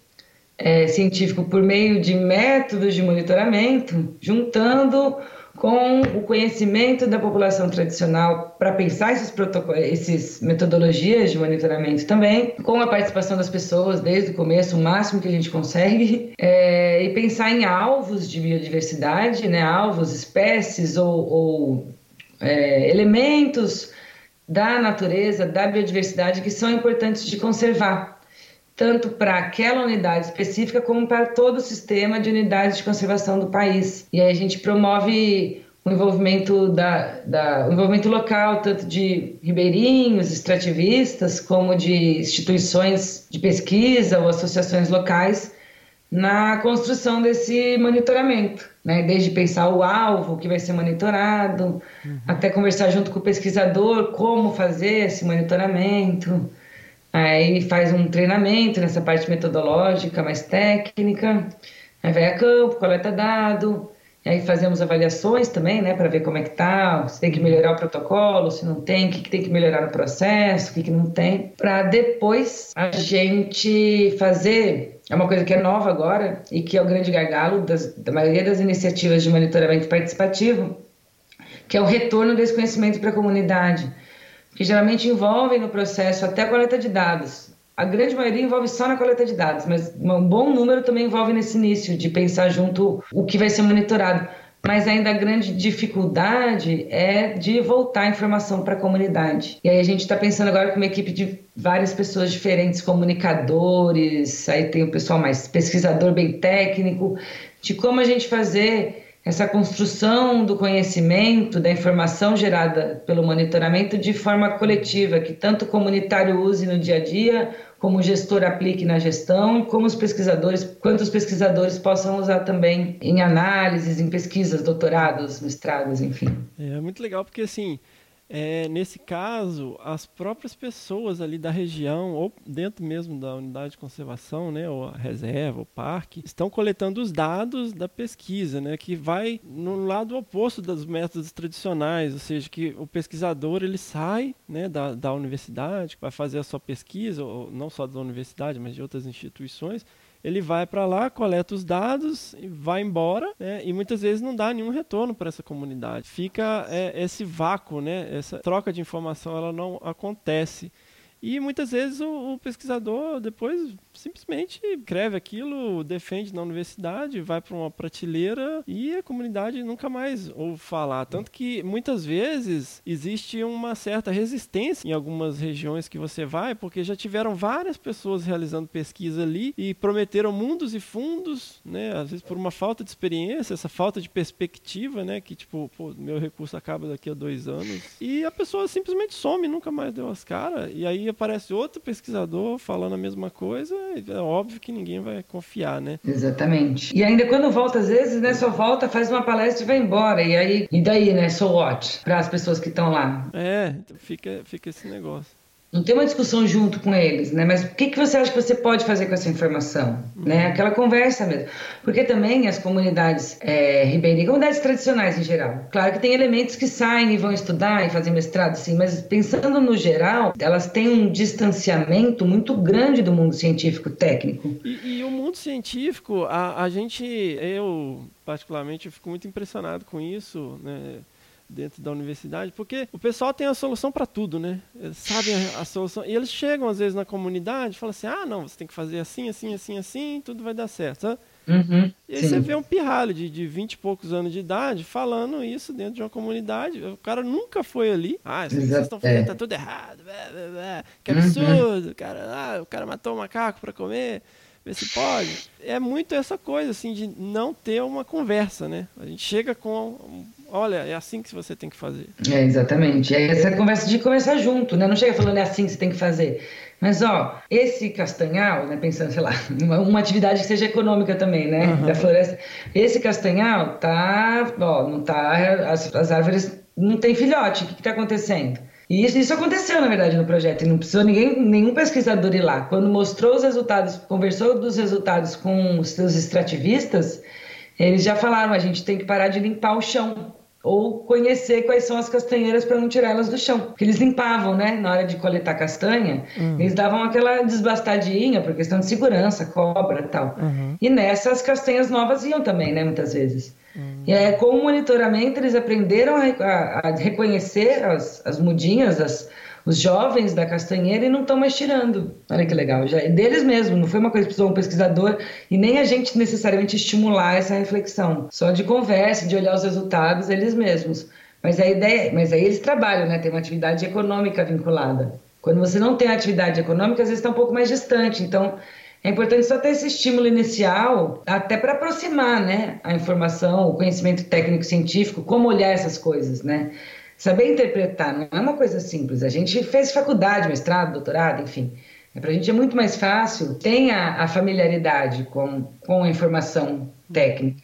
é, científico por meio de métodos de monitoramento, juntando com o conhecimento da população tradicional para pensar esses protocolos, esses metodologias de monitoramento também, com a participação das pessoas desde o começo, o máximo que a gente consegue, [LAUGHS] é, e pensar em alvos de biodiversidade, né, alvos, espécies ou, ou é, elementos da natureza, da biodiversidade que são importantes de conservar tanto para aquela unidade específica como para todo o sistema de unidades de conservação do país. E aí a gente promove o envolvimento da, da o envolvimento local, tanto de ribeirinhos, extrativistas, como de instituições de pesquisa ou associações locais na construção desse monitoramento, né? Desde pensar o alvo que vai ser monitorado, até conversar junto com o pesquisador como fazer esse monitoramento. Aí faz um treinamento nessa parte metodológica mais técnica, aí vai a campo, coleta dado, aí fazemos avaliações também, né, para ver como é que tá, se tem que melhorar o protocolo, se não tem, o que, que tem que melhorar no processo, o que, que não tem, para depois a gente fazer, é uma coisa que é nova agora e que é o grande gargalo das, da maioria das iniciativas de monitoramento participativo, que é o retorno desse conhecimento para a comunidade que geralmente envolvem no processo até a coleta de dados. A grande maioria envolve só na coleta de dados, mas um bom número também envolve nesse início de pensar junto o que vai ser monitorado. Mas ainda a grande dificuldade é de voltar a informação para a comunidade. E aí a gente está pensando agora com uma equipe de várias pessoas diferentes, comunicadores, aí tem o pessoal mais pesquisador bem técnico, de como a gente fazer essa construção do conhecimento, da informação gerada pelo monitoramento de forma coletiva, que tanto o comunitário use no dia a dia, como o gestor aplique na gestão, como os pesquisadores, quanto os pesquisadores possam usar também em análises, em pesquisas, doutorados, mestrados, enfim. É muito legal porque assim, é, nesse caso, as próprias pessoas ali da região, ou dentro mesmo da unidade de conservação, né, ou a reserva, o parque, estão coletando os dados da pesquisa, né, que vai no lado oposto dos métodos tradicionais, ou seja, que o pesquisador ele sai né, da, da universidade, vai fazer a sua pesquisa, ou não só da universidade, mas de outras instituições, ele vai para lá, coleta os dados, vai embora, né? E muitas vezes não dá nenhum retorno para essa comunidade. Fica é, esse vácuo, né? Essa troca de informação ela não acontece. E muitas vezes o, o, pesquisador depois simplesmente escreve aquilo, defende na universidade, vai para uma prateleira e a comunidade nunca mais ouve falar. Tanto que muitas vezes existe uma certa resistência em algumas regiões que você vai, porque já tiveram várias pessoas realizando pesquisa ali e prometeram mundos e fundos, né? Às vezes por uma falta de experiência, essa falta de perspectiva, né? Que tipo, pô, meu recurso acaba daqui a dois anos. E a pessoa simplesmente some, nunca mais deu as caras. E aí aparece outro pesquisador falando a mesma coisa, é óbvio que ninguém vai confiar, né? Exatamente. E ainda quando volta, às vezes, né, só volta, faz uma palestra e vai embora. E aí, e daí, né, so what? Para as pessoas que estão lá. É, então fica, fica esse negócio. Não tem uma discussão junto com eles, né? Mas o que, que você acha que você pode fazer com essa informação? Né? Aquela conversa mesmo. Porque também as comunidades é, ribeirinhas, comunidades tradicionais em geral, claro que tem elementos que saem e vão estudar e fazer mestrado, sim, mas pensando no geral, elas têm um distanciamento muito grande do mundo científico técnico. E, e o mundo científico, a, a gente, eu particularmente, eu fico muito impressionado com isso, né? Dentro da universidade, porque o pessoal tem a solução para tudo, né? Eles sabem a, a, solução. E eles chegam, às vezes, na comunidade e falam assim: ah, não, você tem que fazer assim, assim, assim, assim, tudo vai dar certo. Sabe? Uhum, e aí sim. você vê um pirralho de, de 20 e poucos anos de idade falando isso dentro de uma comunidade. O cara nunca foi ali. Ah, vocês estão fazendo É. tá tudo errado. blá, blá, blá. Que absurdo. Cara, ah, o cara matou o macaco para comer. Vê se pode. É muito essa coisa, assim, de não ter uma conversa, né? A gente chega com. Olha, é assim que você tem que fazer. É, exatamente. É essa conversa de conversar junto, né? Não chega falando é assim que você tem que fazer. Mas, ó, esse castanhal, né? Pensando, sei lá, [LAUGHS] uma, uma atividade que seja econômica também, né? Uhum. Da floresta. Esse castanhal tá, ó, não tá. As, as árvores não tem filhote. O que, que tá acontecendo? E isso, isso aconteceu, na verdade, no projeto. E não precisou ninguém, nenhum pesquisador ir lá. Quando mostrou os resultados, conversou dos resultados com os seus extrativistas, eles já falaram: a gente tem que parar de limpar o chão ou conhecer quais são as castanheiras para não tirar elas do chão. Porque eles limpavam, né? Na hora de coletar castanha, eles davam aquela desbastadinha por questão de segurança, cobra e tal. E nessa as castanhas novas iam também, né? Muitas vezes. E aí, com o monitoramento, eles aprenderam a, a- a reconhecer as, as mudinhas, as, os jovens da castanheira e não estão mais tirando. Olha que legal. Já é deles mesmo, não foi uma coisa que precisou um pesquisador e nem a gente necessariamente estimular essa reflexão. Só de conversa, de olhar os resultados, eles mesmos. Mas a ideia, mas aí eles trabalham, né? Tem uma atividade econômica vinculada. Quando você não tem atividade econômica, às vezes está um pouco mais distante. Então, é importante só ter esse estímulo inicial, até para aproximar, né, a informação, o conhecimento técnico científico, como olhar essas coisas, né? Saber interpretar não é uma coisa simples. A gente fez faculdade, mestrado, doutorado, enfim. É para a gente é muito mais fácil, tem a, a familiaridade com, com a informação técnica.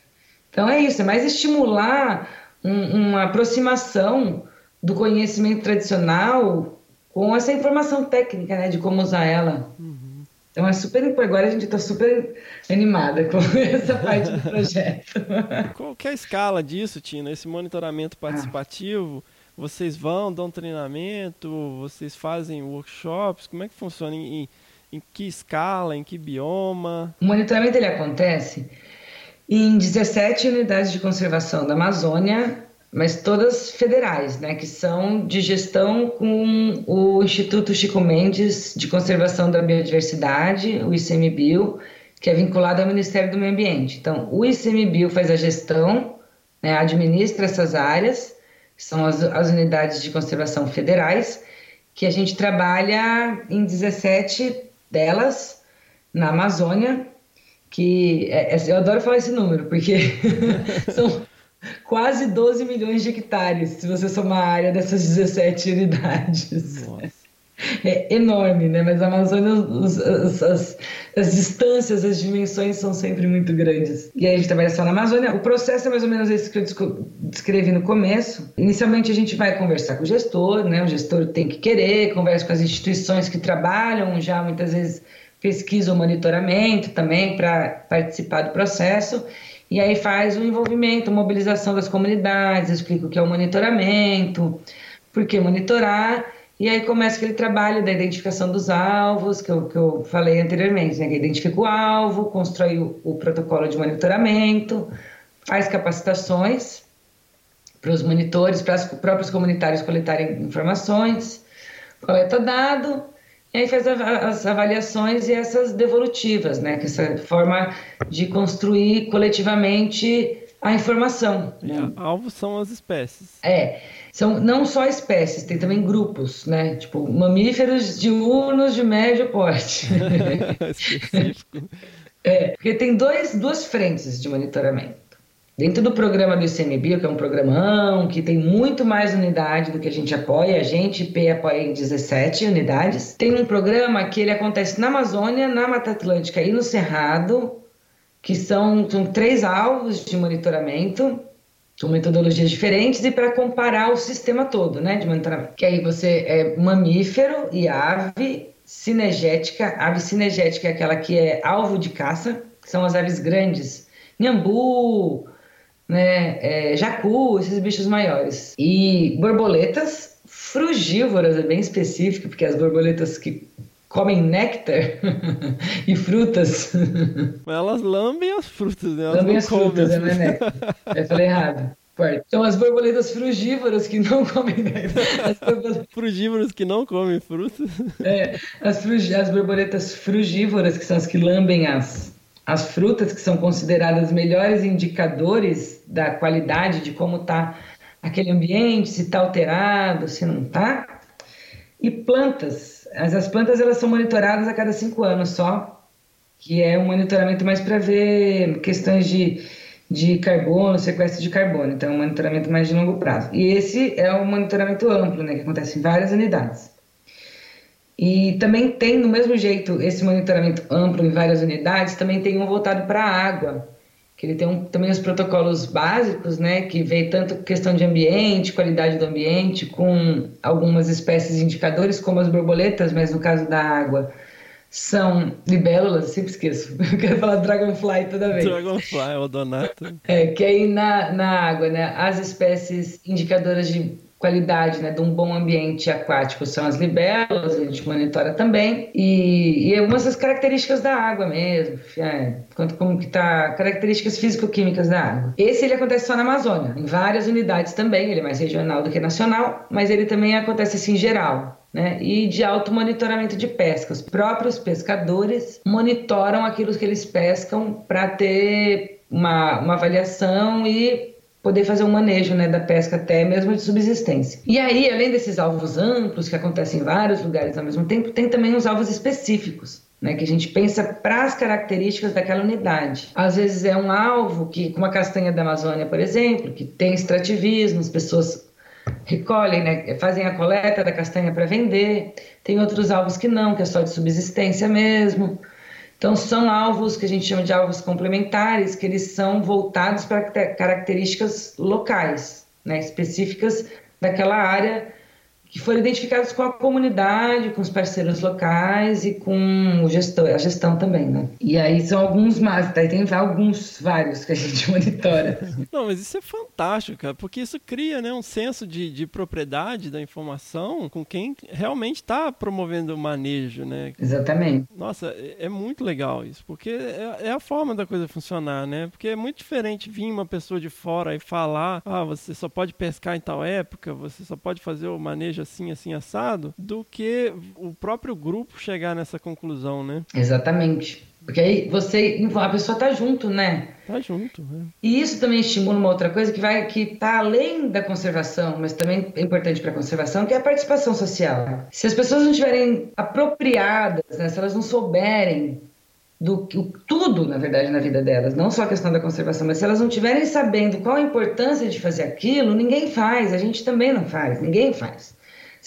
Então é isso, é mais estimular um- uma aproximação do conhecimento tradicional com essa informação técnica, né, de como usar ela. Então é super. Agora a gente está super animada com [LAUGHS] essa parte do [LAUGHS] projeto. Qual que é a escala disso, Tina? Esse monitoramento participativo? Vocês vão, dão treinamento? Vocês fazem workshops? Como é que funciona? Em, em- que escala? Em que bioma? O monitoramento ele acontece em 17 unidades de conservação da Amazônia, mas todas federais, né, que são de gestão com o Instituto Chico Mendes de Conservação da Biodiversidade, o ICMBio, que é vinculado ao Ministério do Meio Ambiente. Então, o ICMBio faz a gestão, né, administra essas áreas, são as, as unidades de conservação federais, que a gente trabalha em 17 delas na Amazônia, que é- é- eu adoro falar esse número, porque [LAUGHS] são quase 12 milhões de hectares, se você somar a área dessas 17 unidades. É enorme, né? Mas a Amazônia, os- as, as- as distâncias, as dimensões são sempre muito grandes. E aí a gente trabalha só na Amazônia. O processo é mais ou menos esse que eu descrevi no começo. Inicialmente a gente vai conversar com o gestor, né? O gestor tem que querer, conversa com as instituições que trabalham já muitas vezes pesquisa o monitoramento também para participar do processo. E aí faz o envolvimento, mobilização das comunidades, explica o que é o monitoramento, por que monitorar, e aí começa aquele trabalho da identificação dos alvos, que eu, que eu falei anteriormente, né? que identifica o alvo, constrói o, o protocolo de monitoramento, faz capacitações para os monitores, para os próprios comunitários coletarem informações, coleta dado, e aí faz as avaliações e essas devolutivas, né? Que essa forma de construir coletivamente a informação. né? Alvos são as espécies. É, são não só espécies, tem também grupos, né? Tipo, mamíferos diurnos de médio porte. [LAUGHS] Específico. É, porque tem dois, duas frentes de monitoramento. Dentro do programa do ICMBio, que é um programão, que tem muito mais unidade do que a gente apoia, a gente IP apoia em 17 unidades. Tem um programa que ele acontece na Amazônia, na Mata Atlântica e no Cerrado, que são, são três alvos de monitoramento, com metodologias diferentes e para comparar o sistema todo, né, de monitoramento. Que aí você é mamífero e ave cinegética. Ave cinegética é aquela que é alvo de caça, que são as aves grandes, Nhambu, né, é, jacu, esses bichos maiores. E borboletas frugívoras, é bem específico, porque as borboletas que comem néctar [LAUGHS] e frutas. Elas lambem as frutas, né? Elas Lambem as frutas, as é néctar. Eu falei errado. São as borboletas frugívoras que não comem néctar. As borboletas, [LAUGHS] Frugívoros que não comem frutas. é, as, frugi- as borboletas frugívoras, que são as que lambem as, as frutas, que são consideradas melhores indicadores da qualidade de como está aquele ambiente, se está alterado, se não está. E plantas. As, as plantas elas são monitoradas a cada cinco anos só, que é um monitoramento mais para ver questões de, de carbono, sequestro de carbono. Então, é um monitoramento mais de longo prazo. E esse é um monitoramento amplo, né, que acontece em várias unidades. E também tem, do mesmo jeito, esse monitoramento amplo em várias unidades, também tem um voltado para a água, que ele tem um, também os protocolos básicos, né, que vê tanto questão de ambiente, qualidade do ambiente, com algumas espécies indicadores, como as borboletas, mas no caso da água, são libélulas, sempre esqueço, [LAUGHS] eu quero falar dragonfly toda vez. Dragonfly, Odonato. É, que aí na, na água, né, as espécies indicadoras de qualidade, né, de um bom ambiente aquático são as libélulas, a gente monitora também, e, e algumas das características da água mesmo, é, quanto como que tá, características físico-químicas da água. Esse ele acontece só na Amazônia, em várias unidades também, ele é mais regional do que nacional, mas ele também acontece assim em geral, né? E de alto monitoramento de pesca. Os próprios pescadores monitoram aquilo que eles pescam para ter uma, uma avaliação e poder fazer um manejo né, da pesca até mesmo de subsistência. E aí, além desses alvos amplos que acontecem em vários lugares ao mesmo tempo, tem também os alvos específicos. Né, que a gente pensa para as características daquela unidade. Às vezes é um alvo que, como a castanha da Amazônia, por exemplo, que tem extrativismo, as pessoas recolhem, né, fazem a coleta da castanha para vender. Tem outros alvos que não, que é só de subsistência mesmo. Então, são alvos que a gente chama de alvos complementares, que eles são voltados para características locais, né, específicas daquela área, que foram identificados com a comunidade, com os parceiros locais e com o gestor, a gestão também, né? E aí são alguns mais, daí tem alguns, vários que a gente [LAUGHS] monitora. Não, mas isso é fantástico, cara, porque isso cria né, um senso de, de propriedade da informação com quem realmente está promovendo o manejo, né? Exatamente. Nossa, é, é muito legal isso, porque é, é a forma da coisa funcionar, né? Porque é muito diferente vir uma pessoa de fora e falar, ah, você só pode pescar em tal época, você só pode fazer o manejo assim, assim, assado, do que o próprio grupo chegar nessa conclusão, né? Exatamente. Porque aí você, a pessoa tá junto, né? Tá junto, né? E isso também estimula uma outra coisa que vai que tá além da conservação, mas também é importante para a conservação, que é a participação social. Se as pessoas não estiverem apropriadas, né, se elas não souberem do que tudo, na verdade, na vida delas, não só a questão da conservação, mas se elas não estiverem sabendo qual a importância de fazer aquilo, ninguém faz, a gente também não faz, ninguém faz.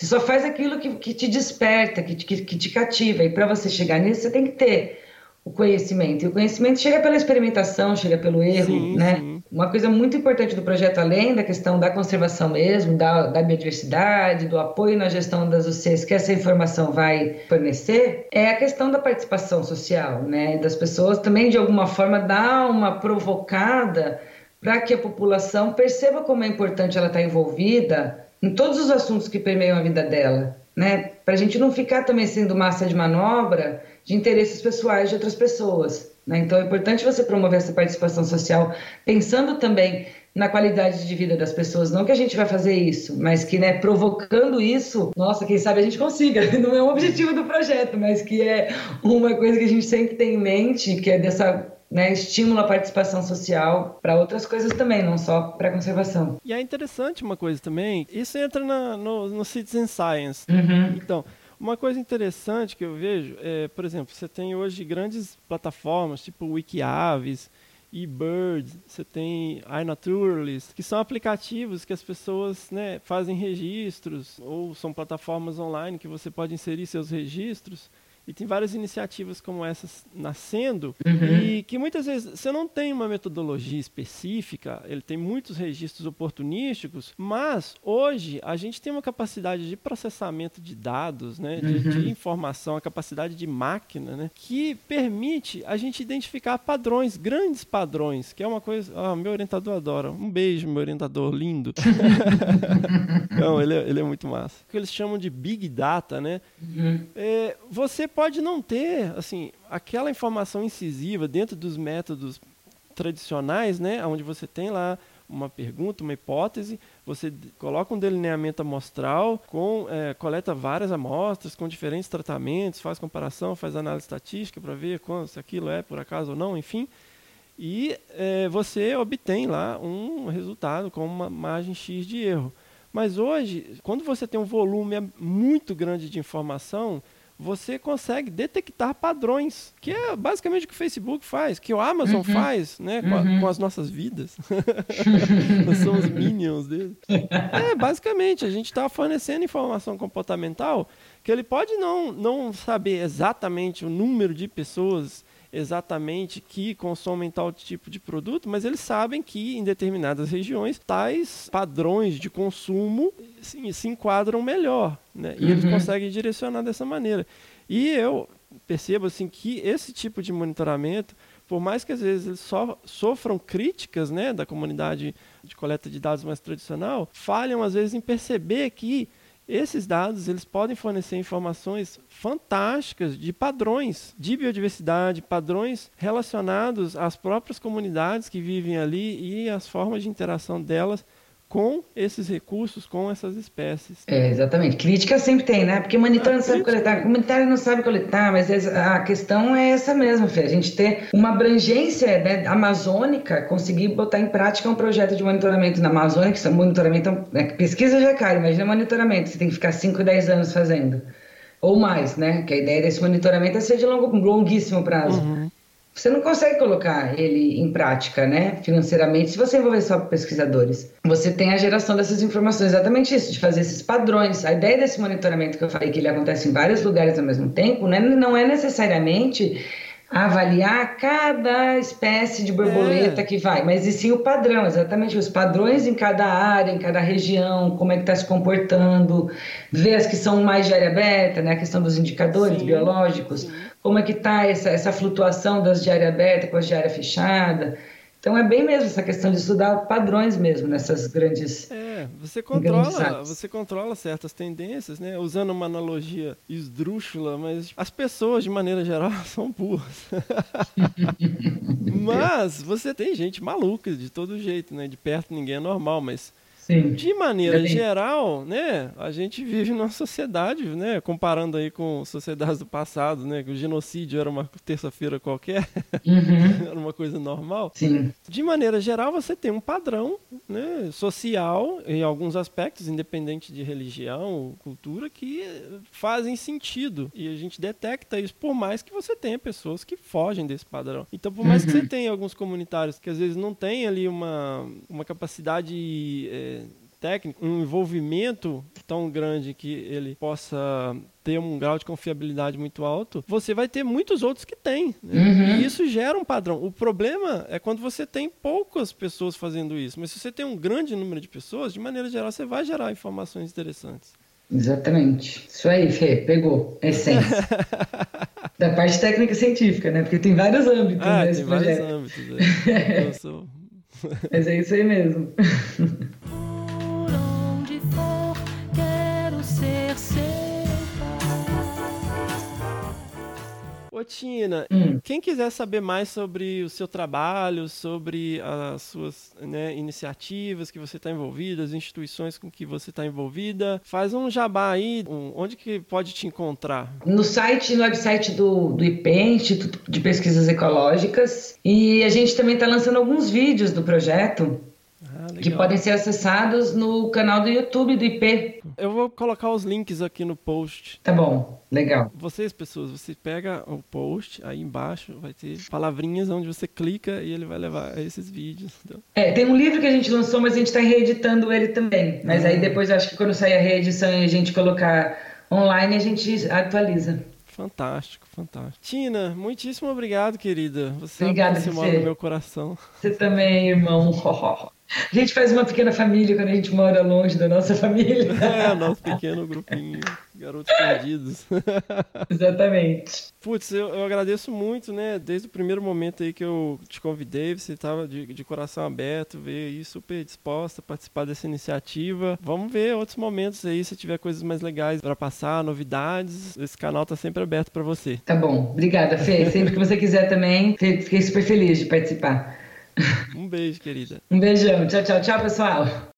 Você só faz aquilo que, que te desperta, que, que, que te cativa. E para você chegar nisso, você tem que ter o conhecimento. E o conhecimento chega pela experimentação, chega pelo erro, Sim, né? sim. Uma coisa muito importante do projeto, além da questão da conservação mesmo, da, da biodiversidade, do apoio na gestão das UCs que essa informação vai fornecer, é a questão da participação social, né? Das pessoas também, de alguma forma, dar uma provocada para que a população perceba como é importante ela estar envolvida em todos os assuntos que permeiam a vida dela, né? Para a gente não ficar também sendo massa de manobra de interesses pessoais de outras pessoas. Né? Então é importante você promover essa participação social, pensando também na qualidade de vida das pessoas. Não que a gente vai fazer isso, mas que, né, provocando isso, nossa, quem sabe a gente consiga. [LAUGHS] Não é um objetivo do projeto, mas que é uma coisa que a gente sempre tem em mente, que é dessa né, estímulo à participação social para outras coisas também, não só para conservação. E é interessante uma coisa também, isso entra na- no, no Citizen Science. Uhum. Então, uma coisa interessante que eu vejo é, por exemplo, você tem hoje grandes plataformas, tipo Wikiaves eBird, você tem iNaturalist, que são aplicativos que as pessoas né, fazem registros ou são plataformas online que você pode inserir seus registros. E tem várias iniciativas como essas nascendo Uhum. e que muitas vezes você não tem uma metodologia específica, ele tem muitos registros oportunísticos, mas hoje a gente tem uma capacidade de processamento de dados, né, de, de informação, a capacidade de máquina, né, que permite a gente identificar padrões, grandes padrões, que é uma coisa. Ah, meu orientador adora. Um beijo, meu orientador lindo. [LAUGHS] não, ele é, ele é muito massa. O que eles chamam de big data, né? É, você pode não ter, assim, aquela informação incisiva dentro dos métodos tradicionais, né, onde você tem lá uma pergunta, uma hipótese, você coloca um delineamento amostral, com, é, coleta várias amostras com diferentes tratamentos, faz comparação, faz análise estatística para ver quando, se aquilo é por acaso ou não, enfim. E é, você obtém lá um resultado com uma margem X de erro. Mas hoje, quando você tem um volume muito grande de informação, você consegue detectar padrões, que é basicamente o que o Facebook faz, que o Amazon faz, né, com, a- com as nossas vidas. [LAUGHS] Nós somos minions dele. É, basicamente, a gente está fornecendo informação comportamental que ele pode não, não saber exatamente o número de pessoas exatamente que consomem tal tipo de produto, mas eles sabem que em determinadas regiões tais padrões de consumo se, se enquadram melhor, né? E eles conseguem direcionar dessa maneira. E eu percebo assim que esse tipo de monitoramento, por mais que às vezes eles so, sofram críticas, né, da comunidade de coleta de dados mais tradicional, falham às vezes em perceber que esses dados eles podem fornecer informações fantásticas de padrões de biodiversidade, padrões relacionados às próprias comunidades que vivem ali e as formas de interação delas com esses recursos, com essas espécies. É, exatamente. Crítica sempre tem, né? Porque o monitor não sabe coletar, o comunitário não sabe coletar, mas essa- a questão é essa mesmo, Fê. A gente ter uma abrangência né, amazônica, conseguir botar em prática um projeto de monitoramento na Amazônia, que são monitoramento, né, pesquisa já é caro, imagina monitoramento, você tem que ficar 5, 10 anos fazendo. Ou mais, né? Que a ideia desse monitoramento é ser de longo, longuíssimo prazo. Você não consegue colocar ele em prática, né, financeiramente, se você envolver só pesquisadores. Você tem a geração dessas informações, exatamente isso, de fazer esses padrões. A ideia desse monitoramento que eu falei que ele acontece em vários lugares ao mesmo tempo, né, não é necessariamente avaliar cada espécie de borboleta É. que vai, mas e sim o padrão, exatamente os padrões em cada área, em cada região, como é que está se comportando, ver as que são mais de área aberta, né, a questão dos indicadores Sim, biológicos, como é que está essa, essa flutuação das de área aberta com as de área fechada. Então é bem mesmo essa questão de estudar padrões mesmo nessas grandes. É, você controla, você controla certas tendências, né? Usando uma analogia esdrúxula, mas as pessoas de maneira geral [LAUGHS] são burras. [LAUGHS] mas você tem gente maluca de todo jeito, né? De perto ninguém é normal, mas Sim. de maneira geral, né, a gente vive numa sociedade, né, comparando aí com sociedades do passado, né, que o genocídio era uma terça-feira qualquer, Uhum. [LAUGHS] era uma coisa normal. Sim. De maneira geral, você tem um padrão né, social, em alguns aspectos, independente de religião ou cultura, que fazem sentido. E a gente detecta isso, por mais que você tenha pessoas que fogem desse padrão. Então, por mais que você tenha alguns comunitários que às vezes não têm ali uma, uma capacidade. é, técnica, um envolvimento tão grande que ele possa ter um grau de confiabilidade muito alto, você vai ter muitos outros que têm. né? E isso gera um padrão. O problema é quando você tem poucas pessoas fazendo isso. Mas se você tem um grande número de pessoas, de maneira geral, você vai gerar informações interessantes. Exatamente. Isso aí, Fê, pegou. Essência. [LAUGHS] da parte técnica e científica, né? Porque tem vários âmbitos Ah, nesse tem vários projeto. âmbitos. né? Eu sou... [LAUGHS] Mas é isso aí mesmo. [LAUGHS] Ô, Tina, Hum. quem quiser saber mais sobre o seu trabalho, sobre as suas né, iniciativas que você está envolvida, as instituições com que você está envolvida, faz um jabá aí, um- onde que pode te encontrar? no site, no website do, do IPE, Instituto de Pesquisas Ecológicas, e a gente também está lançando alguns vídeos do projeto. Ah, que podem ser acessados no canal do YouTube do IP. Eu vou colocar os links aqui no post. Tá bom, legal. Vocês, pessoas, você pega o post, aí embaixo vai ter palavrinhas onde você clica e ele vai levar a esses vídeos. entendeu? É, tem um livro que a gente lançou, mas a gente está reeditando ele também. Mas aí depois eu acho que quando sair a reedição e a gente colocar online, a gente atualiza. Fantástico, fantástico. Tina, muitíssimo obrigado, querida. Você Obrigada, sabe que você no meu coração. Você também, irmão. [LAUGHS] A gente faz uma pequena família quando a gente mora longe da nossa família. [LAUGHS] É, nosso pequeno grupinho, garotos perdidos. [LAUGHS] Exatamente. Putz, eu, eu agradeço muito, né? Desde o primeiro momento aí que eu te convidei, você estava de, de coração aberto, veio aí super disposta a participar dessa iniciativa. Vamos ver outros momentos aí, se tiver coisas mais legais para passar, novidades. Esse canal tá sempre aberto para você. Tá bom. Obrigada, Fê. Sempre que você quiser também, fiquei super feliz de participar. Um beijo, querida. Um beijão. Tchau, tchau, tchau, pessoal.